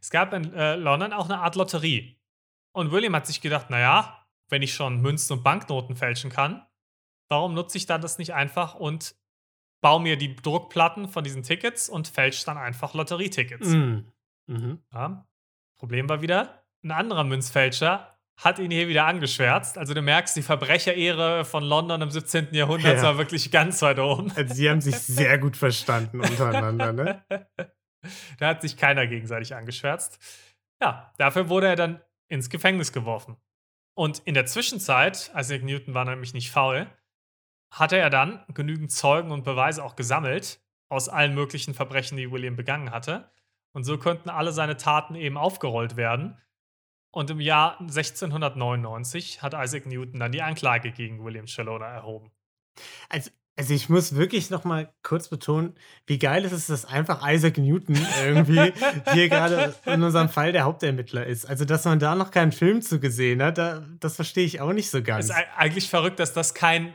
S2: Es gab in äh, London auch eine Art Lotterie. Und William hat sich gedacht, naja, wenn ich schon Münzen und Banknoten fälschen kann, warum nutze ich dann das nicht einfach und baue mir die Druckplatten von diesen Tickets und fälsche dann einfach Lotterietickets. Mm. Mhm. Ja. Problem war wieder, ein anderer Münzfälscher hat ihn hier wieder angeschwärzt. Also du merkst, die Verbrecherehre von London im 17. Jahrhundert ja. war wirklich ganz weit oben.
S1: Also sie haben sich sehr gut verstanden untereinander, ne?
S2: da hat sich keiner gegenseitig angeschwärzt. Ja, dafür wurde er dann ins Gefängnis geworfen. Und in der Zwischenzeit, Isaac Newton war nämlich nicht faul, hatte er dann genügend Zeugen und Beweise auch gesammelt aus allen möglichen Verbrechen, die William begangen hatte. Und so könnten alle seine Taten eben aufgerollt werden und im Jahr 1699 hat Isaac Newton dann die Anklage gegen William Shalona erhoben.
S1: Also, also ich muss wirklich noch mal kurz betonen, wie geil ist es, dass einfach Isaac Newton irgendwie hier gerade in unserem Fall der Hauptermittler ist. Also, dass man da noch keinen Film zu gesehen hat, da, das verstehe ich auch nicht so ganz.
S2: Es ist eigentlich verrückt, dass das kein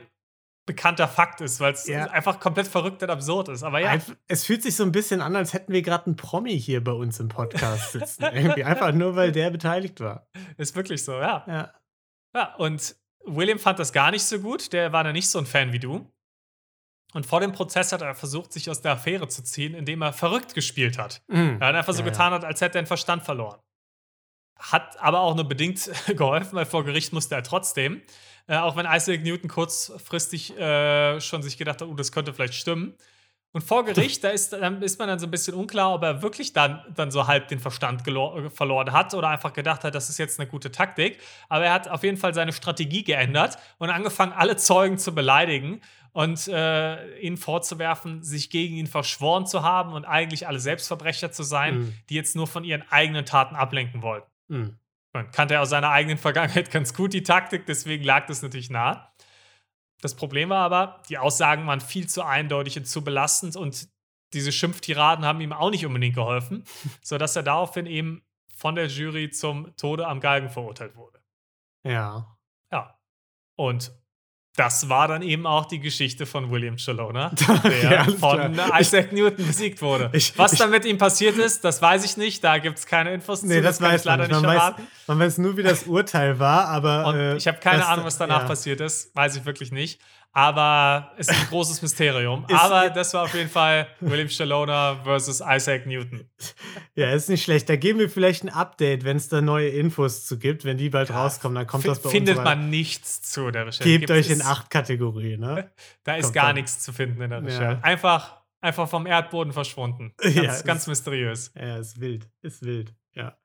S2: bekannter Fakt ist, weil es
S1: Ja.
S2: einfach komplett verrückt und absurd ist. Aber ja,
S1: Einf- Es fühlt sich so ein bisschen an, als hätten wir gerade einen Promi hier bei uns im Podcast sitzen. Irgendwie einfach nur, weil der beteiligt war.
S2: ist wirklich so, ja.
S1: Ja.
S2: Ja, und William fand das gar nicht so gut. Der war da nicht so ein Fan wie du. Und vor dem Prozess hat er versucht, sich aus der Affäre zu ziehen, indem er verrückt gespielt hat.
S1: Mhm.
S2: Er hat einfach so
S1: Ja, ja.
S2: getan hat, als hätte er den Verstand verloren. Hat aber auch nur bedingt geholfen, weil vor Gericht musste er trotzdem. Äh, auch wenn Isaac Newton kurzfristig äh, schon sich gedacht hat, oh, das könnte vielleicht stimmen. Und vor Gericht, da ist, dann ist man dann so ein bisschen unklar, ob er wirklich dann, dann so halb den Verstand äh, verloren hat oder einfach gedacht hat, das ist jetzt eine gute Taktik. Aber er hat auf jeden Fall seine Strategie geändert und angefangen, alle Zeugen zu beleidigen und äh, ihnen vorzuwerfen, sich gegen ihn verschworen zu haben und eigentlich alle Selbstverbrecher zu sein,
S1: Mhm.
S2: die jetzt nur von ihren eigenen Taten ablenken wollten.
S1: Mhm.
S2: Man kannte ja aus seiner eigenen Vergangenheit ganz gut die Taktik, deswegen lag das natürlich nah. Das Problem war aber, die Aussagen waren viel zu eindeutig und zu belastend und diese Schimpftiraden haben ihm auch nicht unbedingt geholfen, sodass er daraufhin eben von der Jury zum Tode am Galgen verurteilt wurde.
S1: Ja.
S2: Ja. Und das war dann eben auch die Geschichte von William Shalona,
S1: Okay,
S2: der von
S1: klar.
S2: Isaac Newton besiegt wurde.
S1: Ich-
S2: Was
S1: ich-
S2: dann mit ihm passiert ist, das weiß ich nicht. Da gibt es keine Infos
S1: Nee,
S2: zu.
S1: das,
S2: kann
S1: weiß
S2: ich leider
S1: nicht.
S2: nicht
S1: Man weiß,
S2: verraten.
S1: man weiß nur, wie das Urteil war, aber.
S2: Und
S1: äh,
S2: ich habe keine
S1: das-
S2: Ahnung, was danach
S1: ja.
S2: passiert ist. Weiß ich wirklich nicht. Aber es ist ein großes Mysterium. Aber das war auf jeden Fall William Shalona versus Isaac Newton.
S1: Ja, ist nicht schlecht. Da geben wir vielleicht ein Update, wenn es da neue Infos zu gibt. Wenn die bald
S2: Ja,
S1: rauskommen, dann kommt das bei
S2: Findet
S1: uns. rein.
S2: man nichts zu der Recherche.
S1: Gebt
S2: Gibt's-
S1: euch in acht Kategorien, ne?
S2: Da ist
S1: kommt
S2: gar
S1: dann.
S2: nichts zu finden in der
S1: Ja.
S2: Recherche. Einfach, einfach vom Erdboden verschwunden.
S1: Ja,
S2: Ganz,
S1: es
S2: ganz
S1: ist-
S2: mysteriös.
S1: Ja, ist wild. Ist wild, ja.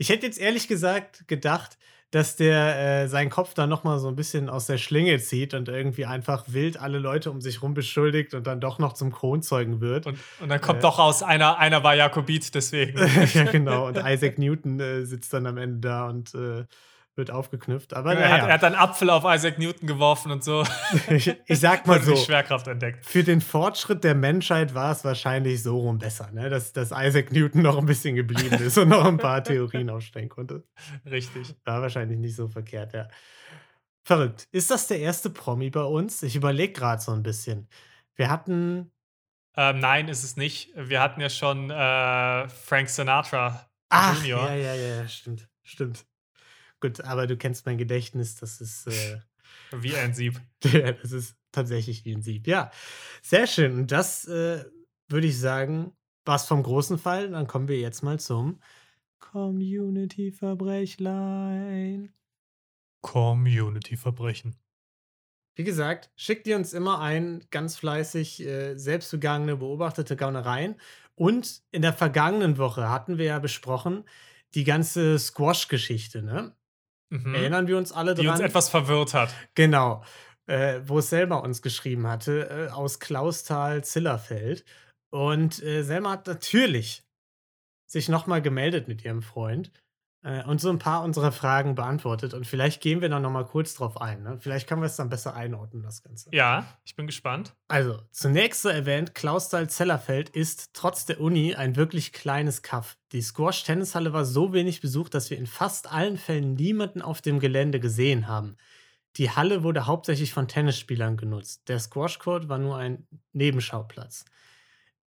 S1: Ich hätte jetzt ehrlich gesagt gedacht, dass der äh, seinen Kopf da nochmal so ein bisschen aus der Schlinge zieht und irgendwie einfach wild alle Leute um sich rum beschuldigt und dann doch noch zum Kronzeugen wird.
S2: Und, und dann kommt
S1: Äh.
S2: doch raus, einer, einer war Jakobit, deswegen.
S1: ja, genau. Und Isaac Newton äh, sitzt dann am Ende da und äh, wird aufgeknüpft. Aber
S2: er, hat, er
S1: naja,
S2: hat einen Apfel auf Isaac Newton geworfen und so.
S1: ich, ich sag mal so,
S2: die Schwerkraft entdeckt.
S1: für den Fortschritt der Menschheit war es wahrscheinlich so rum besser, ne? dass, dass Isaac Newton noch ein bisschen geblieben ist und noch ein paar Theorien aufstellen konnte.
S2: Richtig.
S1: War wahrscheinlich nicht so verkehrt, ja. Verrückt. Ist das der erste Promi bei uns? Ich überlege gerade so ein bisschen. Wir hatten.
S2: Ähm, nein, ist es nicht. Wir hatten ja schon äh, Frank Sinatra
S1: Ach,
S2: Junior.
S1: ja, ja, ja, stimmt. Stimmt. Gut, aber du kennst mein Gedächtnis, das ist. Äh,
S2: Wie ein Sieb.
S1: Das ist tatsächlich wie ein Sieb. Ja, sehr schön. Und das äh, würde ich sagen, was vom großen Fall. Dann kommen wir jetzt mal zum Community-Verbrechlein.
S2: Community-Verbrechen.
S1: Wie gesagt, schickt ihr uns immer ein, ganz fleißig, äh, selbstbegangene, beobachtete Gaunereien. Und in der vergangenen Woche hatten wir ja besprochen, die ganze Squash-Geschichte, ne?
S2: Mhm.
S1: Erinnern wir uns alle
S2: Die
S1: dran?
S2: uns etwas verwirrt hat.
S1: Genau. Äh, wo Selma uns geschrieben hatte, äh, aus Klausthal-Zillerfeld. Und äh, Selma hat natürlich sich nochmal gemeldet mit ihrem Freund äh, und so ein paar unserer Fragen beantwortet. Und vielleicht gehen wir dann nochmal kurz drauf ein. Ne? Vielleicht können wir es dann besser einordnen, das Ganze.
S2: Ja, ich bin gespannt.
S1: Also, zunächst so erwähnt, Klausthal-Zellerfeld ist trotz der Uni ein wirklich kleines Kaff. Die Squash-Tennishalle war so wenig besucht, dass wir in fast allen Fällen niemanden auf dem Gelände gesehen haben. Die Halle wurde hauptsächlich von Tennisspielern genutzt. Der Squash-Court war nur ein Nebenschauplatz.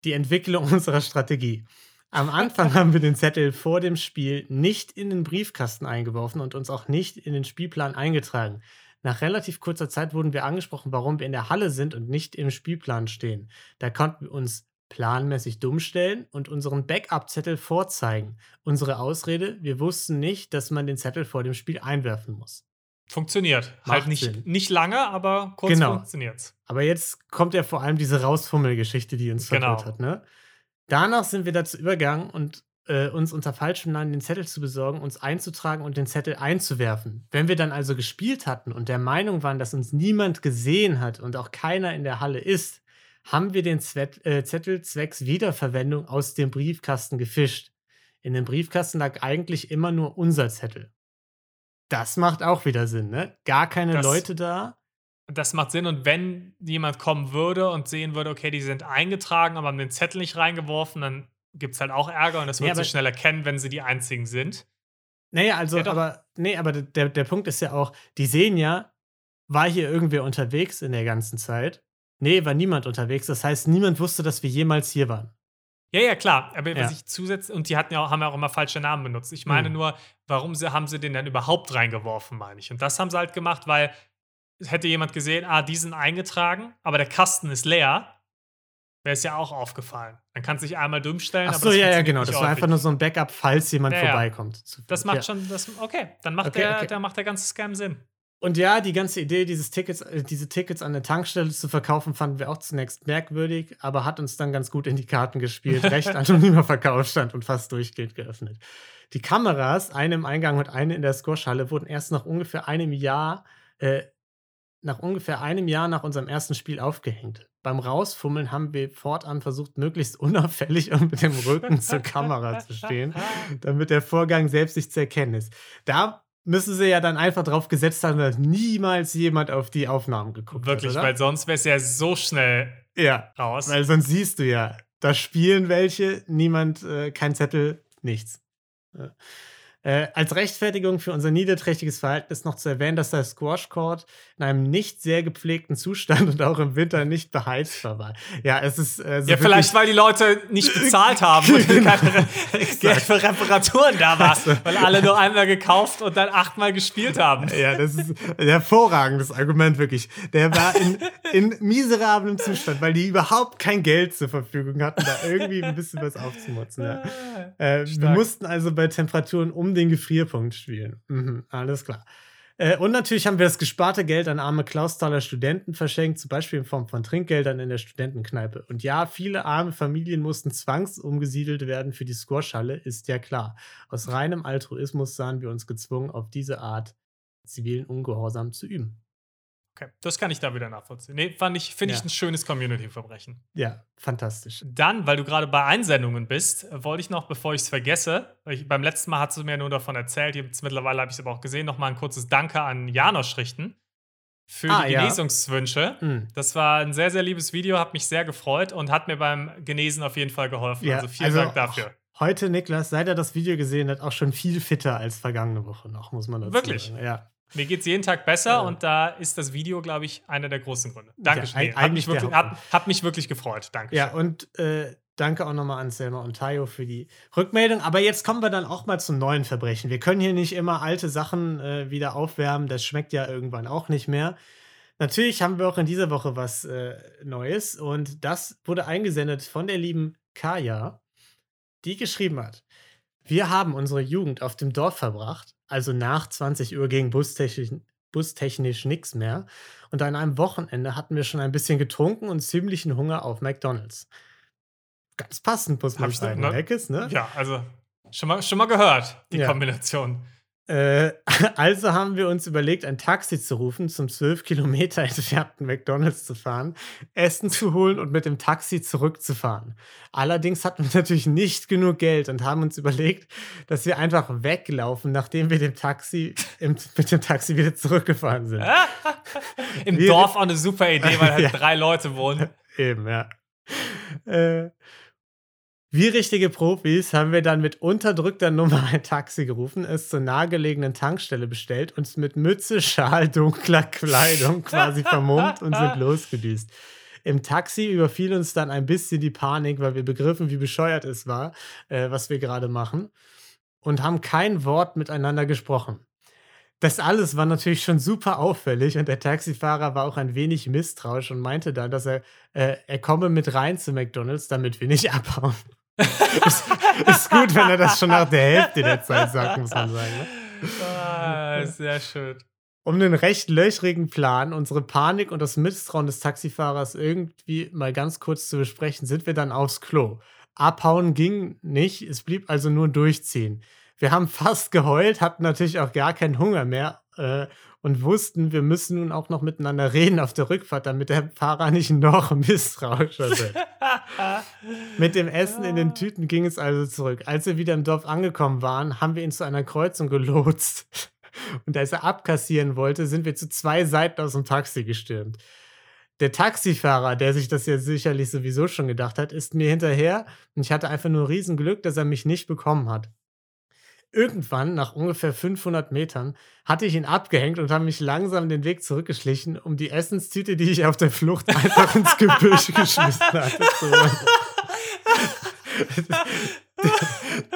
S1: Die Entwicklung unserer Strategie. Am Anfang haben wir den Zettel vor dem Spiel nicht in den Briefkasten eingeworfen und uns auch nicht in den Spielplan eingetragen. Nach relativ kurzer Zeit wurden wir angesprochen, warum wir in der Halle sind und nicht im Spielplan stehen. Da konnten wir uns planmäßig dumm stellen und unseren Backup-Zettel vorzeigen. Unsere Ausrede, wir wussten nicht, dass man den Zettel vor dem Spiel einwerfen muss.
S2: Funktioniert.
S1: Macht
S2: halt nicht,
S1: Sinn.
S2: nicht lange, aber kurz
S1: Genau.
S2: funktioniert's.
S1: Aber jetzt kommt ja vor allem diese Rausfummelgeschichte, die uns
S2: Genau.
S1: verwirrt hat. Ne? Danach sind wir dazu übergegangen und äh, uns unter falschem Namen den Zettel zu besorgen, uns einzutragen und den Zettel einzuwerfen. Wenn wir dann also gespielt hatten und der Meinung waren, dass uns niemand gesehen hat und auch keiner in der Halle ist, haben wir den Zwet äh, Zettel zwecks Wiederverwendung aus dem Briefkasten gefischt. In dem Briefkasten lag eigentlich immer nur unser Zettel. Das macht auch wieder Sinn, ne? Gar keine
S2: Das-
S1: Leute da.
S2: Das macht Sinn. Und wenn jemand kommen würde und sehen würde, okay, die sind eingetragen, aber haben den Zettel nicht reingeworfen, dann gibt es halt auch Ärger und das
S1: Ja,
S2: wird sie
S1: aber-
S2: schnell erkennen, wenn sie die einzigen sind.
S1: Naja, also,
S2: Ja,
S1: aber, nee, aber der, der Punkt ist ja auch, die sehen ja, war hier irgendwer unterwegs in der ganzen Zeit? Nee, war niemand unterwegs. Das heißt, niemand wusste, dass wir jemals hier waren.
S2: Ja, ja, klar. Aber
S1: Ja.
S2: was ich zusätzlich, und die hatten ja auch, haben ja auch immer falsche Namen benutzt. Ich meine
S1: Mhm.
S2: nur, warum sie, haben sie den dann überhaupt reingeworfen, meine ich. Und das haben sie halt gemacht, weil hätte jemand gesehen, ah, die sind eingetragen, aber der Kasten ist leer. Wäre es ja auch aufgefallen. Dann kannst du dich einmal dumm stellen.
S1: Ach so, ja, ja, genau. Das war einfach nur so ein Backup, falls jemand
S2: Ja, ja.
S1: vorbeikommt. zu
S2: Das macht
S1: ja.
S2: schon, das, okay, dann macht,
S1: Okay,
S2: der,
S1: okay.
S2: dann macht der ganze Scam Sinn.
S1: Und ja, die ganze Idee, dieses Tickets, äh, diese Tickets an der Tankstelle zu verkaufen, fanden wir auch zunächst merkwürdig, aber hat uns dann ganz gut in die Karten gespielt. Recht anonymer Verkaufsstand und fast durchgehend geöffnet. Die Kameras, eine im Eingang und eine in der Squash-Halle, wurden erst nach ungefähr einem Jahr, äh, nach ungefähr einem Jahr nach unserem ersten Spiel aufgehängt. Beim Rausfummeln haben wir fortan versucht, möglichst unauffällig und mit dem Rücken zur Kamera zu stehen, damit der Vorgang selbst nicht zu erkennen ist. Da müssen sie ja dann einfach drauf gesetzt haben, dass niemals jemand auf die Aufnahmen geguckt
S2: Wirklich,
S1: hat, oder?
S2: weil sonst wäre es ja so schnell
S1: ja,
S2: raus.
S1: weil sonst siehst du ja, da spielen welche, niemand, äh, kein Zettel, nichts. Ja. Äh, als Rechtfertigung für unser niederträchtiges Verhalten ist noch zu erwähnen, dass der Squash Court in einem nicht sehr gepflegten Zustand und auch im Winter nicht beheizbar war. Ja, es ist äh, so
S2: ja, vielleicht, weil die Leute nicht bezahlt haben und
S1: Genau.
S2: keine Re Geld für Reparaturen da war.
S1: Also.
S2: Weil alle nur einmal gekauft und dann achtmal gespielt haben.
S1: Ja, das ist ein hervorragendes Argument, wirklich. Der war in, in miserablem Zustand, weil die überhaupt kein Geld zur Verfügung hatten, da irgendwie ein bisschen was aufzumutzen. Ja. Äh, wir mussten also bei Temperaturen um den Gefrierpunkt spielen. Mhm, alles klar. Äh, und natürlich haben wir das gesparte Geld an arme Klaustaler Studenten verschenkt, zum Beispiel in Form von Trinkgeldern in der Studentenkneipe. Und ja, viele arme Familien mussten zwangsumgesiedelt werden für die Squashhalle, ist ja klar. Aus reinem Altruismus sahen wir uns gezwungen, auf diese Art zivilen Ungehorsam zu üben.
S2: Okay, das kann ich da wieder nachvollziehen. Nee, fand ich, finde ich
S1: Ja.
S2: ein schönes Community-Verbrechen.
S1: Ja, fantastisch.
S2: Dann, weil du gerade bei Einsendungen bist, äh, wollte ich noch, bevor ich es vergesse, ich, beim letzten Mal hast du mir nur davon erzählt, jetzt mittlerweile habe ich es aber auch gesehen, noch mal ein kurzes Danke an Janosch richten für
S1: Ah,
S2: die
S1: ja.
S2: Genesungswünsche.
S1: Mhm.
S2: Das war ein sehr, sehr liebes Video, hat mich sehr gefreut und hat mir beim Genesen auf jeden Fall geholfen.
S1: Ja,
S2: also vielen
S1: also
S2: Dank dafür.
S1: Heute, Niklas, seit er das Video gesehen hat, auch schon viel fitter als vergangene Woche noch, muss man dazu
S2: Wirklich?
S1: sagen. Ja.
S2: Mir geht es jeden Tag besser
S1: Ja.
S2: und da ist das Video, glaube ich, einer der großen Gründe. Dankeschön. Nee, hat, mich wirklich, hat, hat mich wirklich gefreut. Danke.
S1: Ja, und äh, danke auch nochmal an Selma und Tayo für die Rückmeldung. Aber jetzt kommen wir dann auch mal zum neuen Verbrechen. Wir können hier nicht immer alte Sachen äh, wieder aufwärmen. Das schmeckt ja irgendwann auch nicht mehr. Natürlich haben wir auch in dieser Woche was äh, Neues. Und das wurde eingesendet von der lieben Kaya, die geschrieben hat. Wir haben unsere Jugend auf dem Dorf verbracht, also nach 20 Uhr ging bustechnisch, bustechnisch nichts mehr. Und an einem Wochenende hatten wir schon ein bisschen getrunken und ziemlichen Hunger auf McDonalds. Ganz passend, muss man sagen.
S2: ne?
S1: Leckes, ne?
S2: Ja, also schon mal, schon mal gehört, die
S1: Ja.
S2: Kombination.
S1: Äh, also haben wir uns überlegt, ein Taxi zu rufen, zum 12 Kilometer entfernten McDonalds zu fahren, Essen zu holen und mit dem Taxi zurückzufahren. Allerdings hatten wir natürlich nicht genug Geld und haben uns überlegt, dass wir einfach weglaufen, nachdem wir dem Taxi, im, mit dem Taxi wieder zurückgefahren sind.
S2: Im
S1: Wir-
S2: Dorf auch eine super Idee, weil halt
S1: Ja.
S2: drei Leute wohnen.
S1: Eben, ja. Äh, wie richtige Profis haben wir dann mit unterdrückter Nummer ein Taxi gerufen, es zur nahegelegenen Tankstelle bestellt, uns mit Mütze, Schal, dunkler Kleidung quasi vermummt und sind losgedüst. Im Taxi überfiel uns dann ein bisschen die Panik, weil wir begriffen, wie bescheuert es war, äh, was wir gerade machen, und haben kein Wort miteinander gesprochen. Das alles war natürlich schon super auffällig und der Taxifahrer war auch ein wenig misstrauisch und meinte dann, dass er, äh, er komme mit rein zu McDonalds, damit wir nicht abhauen. Ist, ist gut, wenn er das schon nach der Hälfte der Zeit sagt, muss man sagen. Ne?
S2: Ah, sehr schön.
S1: Um den recht löchrigen Plan, unsere Panik und das Misstrauen des Taxifahrers irgendwie mal ganz kurz zu besprechen, sind wir dann aufs Klo. Abhauen ging nicht, es blieb also nur durchziehen. Wir haben fast geheult, hatten natürlich auch gar keinen Hunger mehr äh, und wussten, wir müssen nun auch noch miteinander reden auf der Rückfahrt, damit der Fahrer nicht noch misstrauischer wird. Mit dem Essen in den Tüten ging es also zurück. Als wir wieder im Dorf angekommen waren, haben wir ihn zu einer Kreuzung gelotst. Und als er abkassieren wollte, sind wir zu zwei Seiten aus dem Taxi gestürmt. Der Taxifahrer, der sich das ja sicherlich sowieso schon gedacht hat, ist mir hinterher und ich hatte einfach nur Riesenglück, dass er mich nicht bekommen hat. Irgendwann, nach ungefähr 500 Metern, hatte ich ihn abgehängt und habe mich langsam den Weg zurückgeschlichen, um die Essenstüte, die ich auf der Flucht einfach ins Gebüsch geschmissen hatte,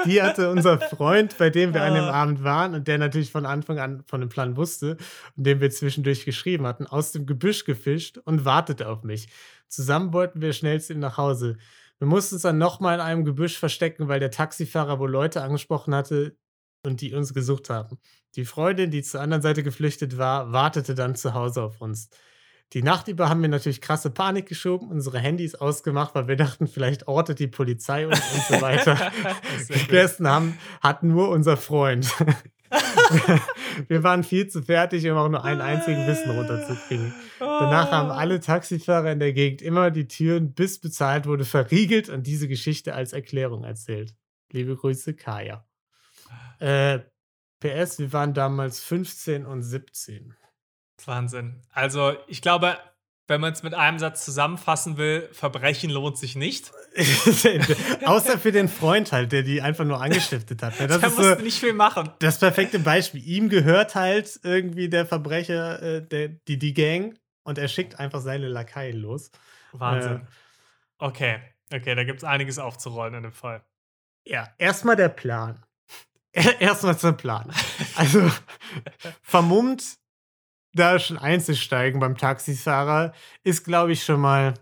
S1: die hatte unser Freund, bei dem wir an dem
S2: Ah.
S1: Abend waren und der natürlich von Anfang an von dem Plan wusste und den wir zwischendurch geschrieben hatten, aus dem Gebüsch gefischt und wartete auf mich. Zusammen wollten wir schnell zu ihm nach Hause. Wir mussten uns dann nochmal in einem Gebüsch verstecken, weil der Taxifahrer wohl Leute angesprochen hatte und die uns gesucht haben. Die Freundin, die zur anderen Seite geflüchtet war, wartete dann zu Hause auf uns. Die Nacht über haben wir natürlich krasse Panik geschoben, unsere Handys ausgemacht, weil wir dachten, vielleicht ortet die Polizei uns und so weiter. Besten haben, hat nur unser Freund. wir waren viel zu fertig, um auch nur einen einzigen Wissen runterzukriegen. Danach haben alle Taxifahrer in der Gegend immer die Türen, bis bezahlt wurde, verriegelt und diese Geschichte als Erklärung erzählt. Liebe Grüße, Kaya. Äh, PS, wir waren damals 15 und 17.
S2: Wahnsinn. Also, ich glaube, wenn man es mit einem Satz zusammenfassen will, Verbrechen lohnt sich nicht.
S1: Außer für den Freund halt, der die einfach nur angestiftet hat. ne? Das
S2: da
S1: ist
S2: musst
S1: so
S2: nicht viel machen.
S1: das perfekte Beispiel. Ihm gehört halt irgendwie der Verbrecher, äh, der, die, die Gang, und er schickt einfach seine Lakaien los.
S2: Wahnsinn.
S1: Äh.
S2: Okay, okay, da gibt es einiges aufzurollen in dem Fall.
S1: Ja, erstmal der Plan. Erstmal zum Plan. Also, vermummt da schon einzusteigen beim Taxifahrer ist, glaube ich, schon mal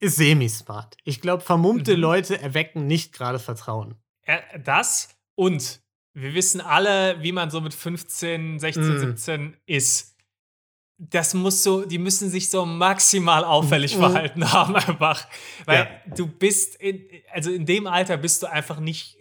S1: ist semi-smart. Ich glaube, vermummte
S2: Mhm.
S1: Leute erwecken nicht gerade Vertrauen.
S2: Das und wir wissen alle, wie man so mit 15, 16,
S1: Mm.
S2: 17 ist. Das muss so, die müssen sich so maximal auffällig
S1: Mm.
S2: verhalten haben, einfach. Weil
S1: Ja.
S2: du bist, in, also in dem Alter bist du einfach nicht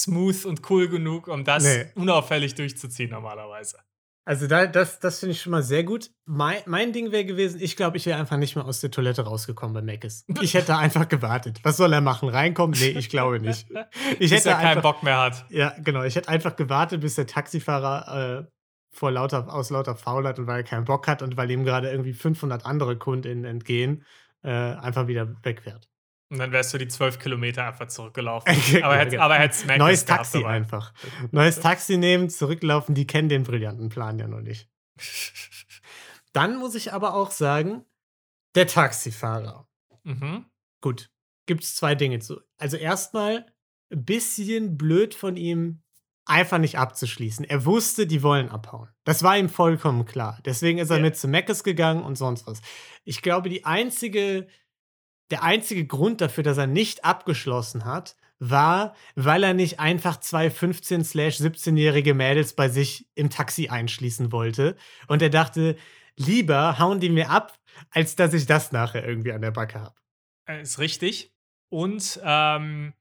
S2: smooth und cool genug, um das
S1: Nee.
S2: unauffällig durchzuziehen, normalerweise.
S1: Also da, das, das finde ich schon mal sehr gut. Mein, mein Ding wäre gewesen, ich glaube, ich wäre einfach nicht mehr aus der Toilette rausgekommen bei Meckes. Ich hätte einfach gewartet. Was soll er machen? Reinkommen? Nee, ich glaube nicht. Ich
S2: Bis
S1: hätte
S2: er keinen
S1: einfach,
S2: Bock mehr hat.
S1: ja, genau. Ich hätte einfach gewartet, bis der Taxifahrer äh, vor lauter, aus lauter Faulheit und weil er keinen Bock hat und weil ihm gerade irgendwie 500 andere KundInnen entgehen, äh, einfach wieder wegfährt.
S2: Und dann wärst du die 12 Kilometer einfach zurückgelaufen. Aber hättest, aber hättest Mac
S1: Neues Taxi
S2: dabei.
S1: einfach. Neues Taxi nehmen, zurücklaufen, die kennen den brillanten Plan ja noch nicht. Dann muss ich aber auch sagen, der Taxifahrer.
S2: Mhm.
S1: Gut, gibt es zwei Dinge zu. Also erstmal ein bisschen blöd von ihm, einfach nicht abzuschließen. Er wusste, die wollen abhauen. Das war ihm vollkommen klar. Deswegen ist er
S2: Ja.
S1: mit zu Meckes gegangen und sonst was. Ich glaube, die einzige, der einzige Grund dafür, dass er nicht abgeschlossen hat, war, weil er nicht einfach zwei 15-17-jährige Mädels bei sich im Taxi einschließen wollte. Und er dachte, lieber hauen die mir ab, als dass ich das nachher irgendwie an der Backe habe.
S2: Äh, Ist richtig. Und ähm,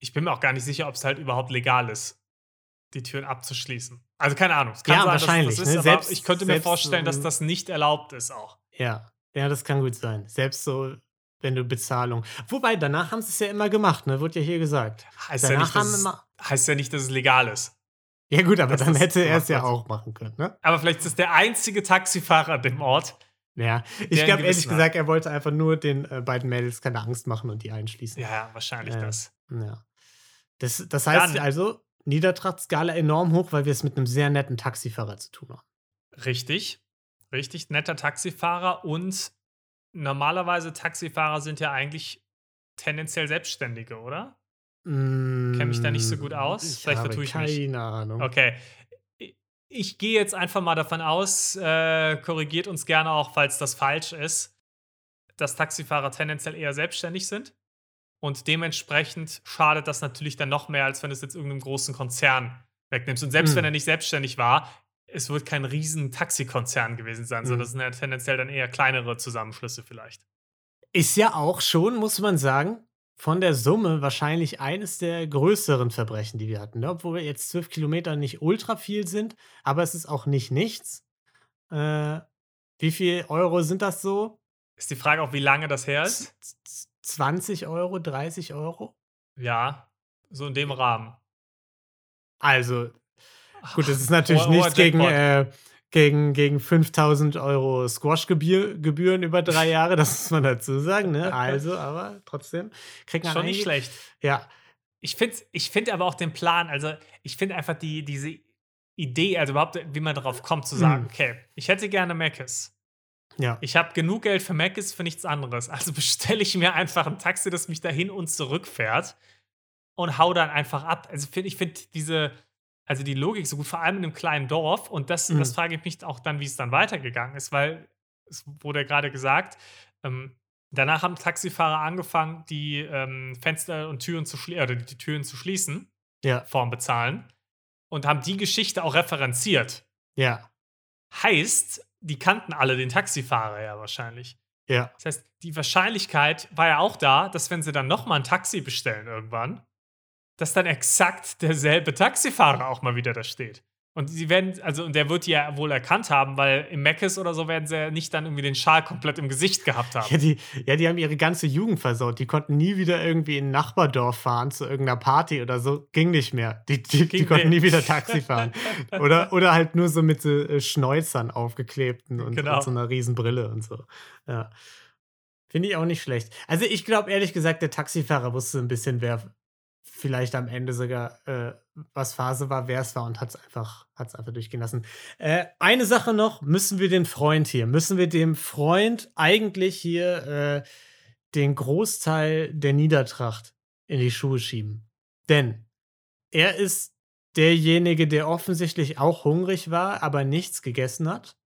S2: ich bin mir auch gar nicht sicher, ob es halt überhaupt legal ist, die Türen abzuschließen. Also keine Ahnung. Es kann
S1: Ja,
S2: sein, dass
S1: wahrscheinlich,
S2: das ist,
S1: ne? Selbst-
S2: ich könnte mir vorstellen, dass das nicht erlaubt ist auch.
S1: Ja, ja, das kann gut sein. Selbst so, wenn du Bezahlung. Wobei, danach haben sie es ja immer gemacht, ne? Wurde ja hier gesagt.
S2: Heißt ja,
S1: Danach
S2: nicht, dass
S1: haben
S2: es,
S1: immer.
S2: heißt ja nicht, dass es legal ist.
S1: Ja, gut, aber
S2: dass
S1: dann hätte er es ja auch machen können, ne?
S2: Aber vielleicht ist es der einzige Taxifahrer an dem Ort.
S1: Ja, ich glaube ehrlich
S2: hat.
S1: gesagt, er wollte einfach nur den äh, beiden Mädels keine Angst machen und die einschließen.
S2: Ja, ja, wahrscheinlich
S1: Ja.
S2: das.
S1: Ja. Das, das heißt
S2: Dann-
S1: also, Niedertrachtskala enorm hoch, weil wir es mit einem sehr netten Taxifahrer zu tun haben.
S2: Richtig. Richtig netter Taxifahrer und normalerweise Taxifahrer sind ja eigentlich tendenziell Selbstständige, oder?
S1: Kenn
S2: mich da nicht so gut aus.
S1: Ich
S2: Vielleicht
S1: habe
S2: vertue ich mich.
S1: keine Ahnung.
S2: Okay. Ich- gehe jetzt einfach mal davon aus, äh, korrigiert uns gerne auch, falls das falsch ist, dass Taxifahrer tendenziell eher selbstständig sind. Und dementsprechend schadet das natürlich dann noch mehr, als wenn du es jetzt irgendeinem großen Konzern wegnimmst. Und selbst
S1: Hm.
S2: wenn er nicht selbstständig war, es wird kein riesen Taxikonzern gewesen sein,
S1: Hm.
S2: sondern das sind ja tendenziell dann eher kleinere Zusammenschlüsse vielleicht.
S1: Ist ja auch schon, muss man sagen, von der Summe wahrscheinlich eines der größeren Verbrechen, die wir hatten. Ne? Obwohl jetzt zwölf Kilometer nicht ultra viel sind, aber es ist auch nicht nichts. Äh, wie viel Euro sind das so?
S2: Ist die Frage auch, wie lange das her ist?
S1: Z- z- 20 Euro, 30 Euro?
S2: Ja, so in dem Rahmen.
S1: Also, gut, das ist natürlich
S2: Hoher- hoher
S1: nichts gegen, äh, gegen, gegen 5000 Euro Squash-Gebühren über drei Jahre, das muss man dazu sagen. Ne? Also, aber trotzdem kriegt man
S2: Schon nicht schlecht.
S1: Ja.
S2: ich finde ich find aber auch den Plan, also ich finde einfach die, diese Idee, also überhaupt, wie man darauf kommt, zu sagen,
S1: Mhm.
S2: okay, ich hätte gerne Mc's.
S1: Ja.
S2: Ich habe genug Geld für Mc's für nichts anderes. Also bestelle ich mir einfach ein Taxi, das mich dahin und zurückfährt und hau dann einfach ab. Also find, ich finde diese, also die Logik so gut, vor allem in einem kleinen Dorf. Und das,
S1: Mhm.
S2: das frage ich mich auch dann, wie es dann weitergegangen ist, weil es wurde ja gerade gesagt, ähm, danach haben Taxifahrer angefangen, die ähm, Fenster und Türen zu schließen, oder die Türen zu schließen,
S1: Ja.
S2: vorm Bezahlen, und haben die Geschichte auch referenziert.
S1: Ja.
S2: Heißt, die kannten alle den Taxifahrer ja wahrscheinlich.
S1: Ja.
S2: Das heißt, die Wahrscheinlichkeit war ja auch da, dass wenn sie dann nochmal ein Taxi bestellen irgendwann, dass dann exakt derselbe Taxifahrer auch mal wieder da steht. Und sie werden, also, und der wird die ja wohl erkannt haben, weil im Meckes oder so werden sie ja nicht dann irgendwie den Schal komplett im Gesicht gehabt haben.
S1: Ja die, ja, die haben ihre ganze Jugend versaut. Die konnten nie wieder irgendwie in ein Nachbardorf fahren zu irgendeiner Party oder so. Ging nicht mehr. Die, die, die konnten nie wieder Taxi fahren. Oder, oder halt nur so mit so äh, Schnäuzern aufgeklebten und,
S2: Genau.
S1: und so einer riesen Brille und so. Ja. Finde ich auch nicht schlecht. Also ich glaube ehrlich gesagt, der Taxifahrer wusste ein bisschen, wer vielleicht am Ende sogar äh, was Phase war, wer es war und hat es einfach, hat's einfach durchgehen lassen. Äh, eine Sache noch, müssen wir den Freund hier, müssen wir dem Freund eigentlich hier äh, den Großteil der Niedertracht in die Schuhe schieben. Denn er ist derjenige, der offensichtlich auch hungrig war, aber nichts gegessen hat.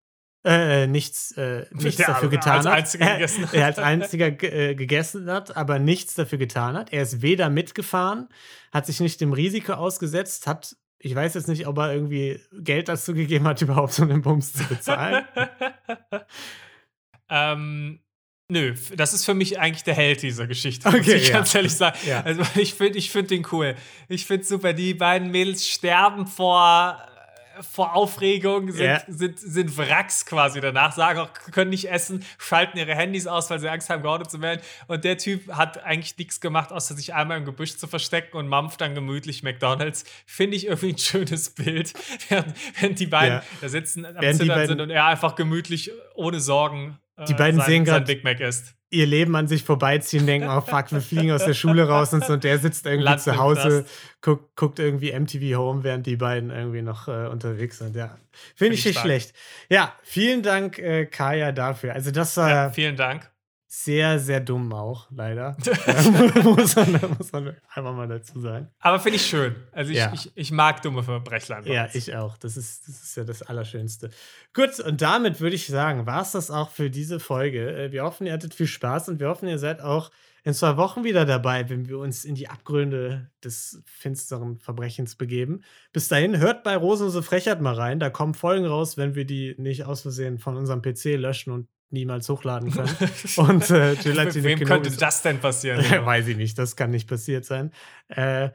S1: Äh, nichts, äh, nichts
S2: Der
S1: dafür
S2: als
S1: getan hat.
S2: einziger gegessen hat.
S1: er als einziger ge äh, gegessen hat, aber nichts dafür getan hat. Er ist weder mitgefahren, hat sich nicht dem Risiko ausgesetzt, hat, ich weiß jetzt nicht, ob er irgendwie Geld dazu gegeben hat, überhaupt um den Bums zu bezahlen.
S2: ähm, nö, das ist für mich eigentlich der Held dieser Geschichte, muss
S1: Okay,
S2: ich
S1: ja.
S2: ganz ehrlich sagen.
S1: Ja.
S2: Also ich finde ich find den cool. Ich finde super, die beiden Mädels sterben vor, äh, vor Aufregung, sind,
S1: Ja.
S2: sind, sind Wracks quasi danach, sagen auch, können nicht essen, schalten ihre Handys aus, weil sie Angst haben, geortet zu werden. Und der Typ hat eigentlich nichts gemacht, außer sich einmal im Gebüsch zu verstecken und mampft dann gemütlich McDonalds. Finde ich irgendwie ein schönes Bild, während, während die beiden
S1: Ja.
S2: da sitzen, am
S1: Während
S2: Zittern sind und er einfach gemütlich, ohne Sorgen, äh,
S1: Die beiden
S2: sein,
S1: sehen
S2: sein
S1: grad-
S2: Big Mac isst.
S1: Ihr Leben an sich vorbeiziehen, denken, oh fuck, wir fliegen aus der Schule raus und so. Und der sitzt irgendwie
S2: Land
S1: zu Hause, guckt, guckt irgendwie MTV Home, während die beiden irgendwie noch äh, unterwegs sind. Ja, finde ich
S2: ich
S1: nicht schlecht. Ja, vielen Dank, äh, Kaya, dafür. Also, das war
S2: Ja, vielen Dank.
S1: Sehr, sehr dumm auch, leider. Muss, man, muss man einfach mal dazu sagen.
S2: Aber finde ich schön. Also ich,
S1: Ja.
S2: ich, ich mag dumme Verbrechlein. bei
S1: Ja, ich auch. Das ist, das ist ja das Allerschönste. Gut, und damit würde ich sagen, war es das auch für diese Folge. Äh, Wir hoffen, ihr hattet viel Spaß und wir hoffen, ihr seid auch in zwei Wochen wieder dabei, wenn wir uns in die Abgründe des finsteren Verbrechens begeben. Bis dahin, hört bei Rosenlose Frechheit mal rein. Da kommen Folgen raus, wenn wir die nicht aus Versehen von unserem PC löschen und niemals hochladen können. und äh, Gelatine
S2: Wem
S1: Kenobi
S2: könnte das denn passieren?
S1: Weiß ich nicht, das kann nicht passiert sein. Äh,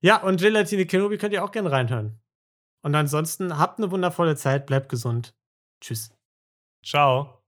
S1: ja, und Gelatine Kenobi könnt ihr auch gerne reinhören. Und ansonsten habt eine wundervolle Zeit, bleibt gesund. Tschüss.
S2: Ciao.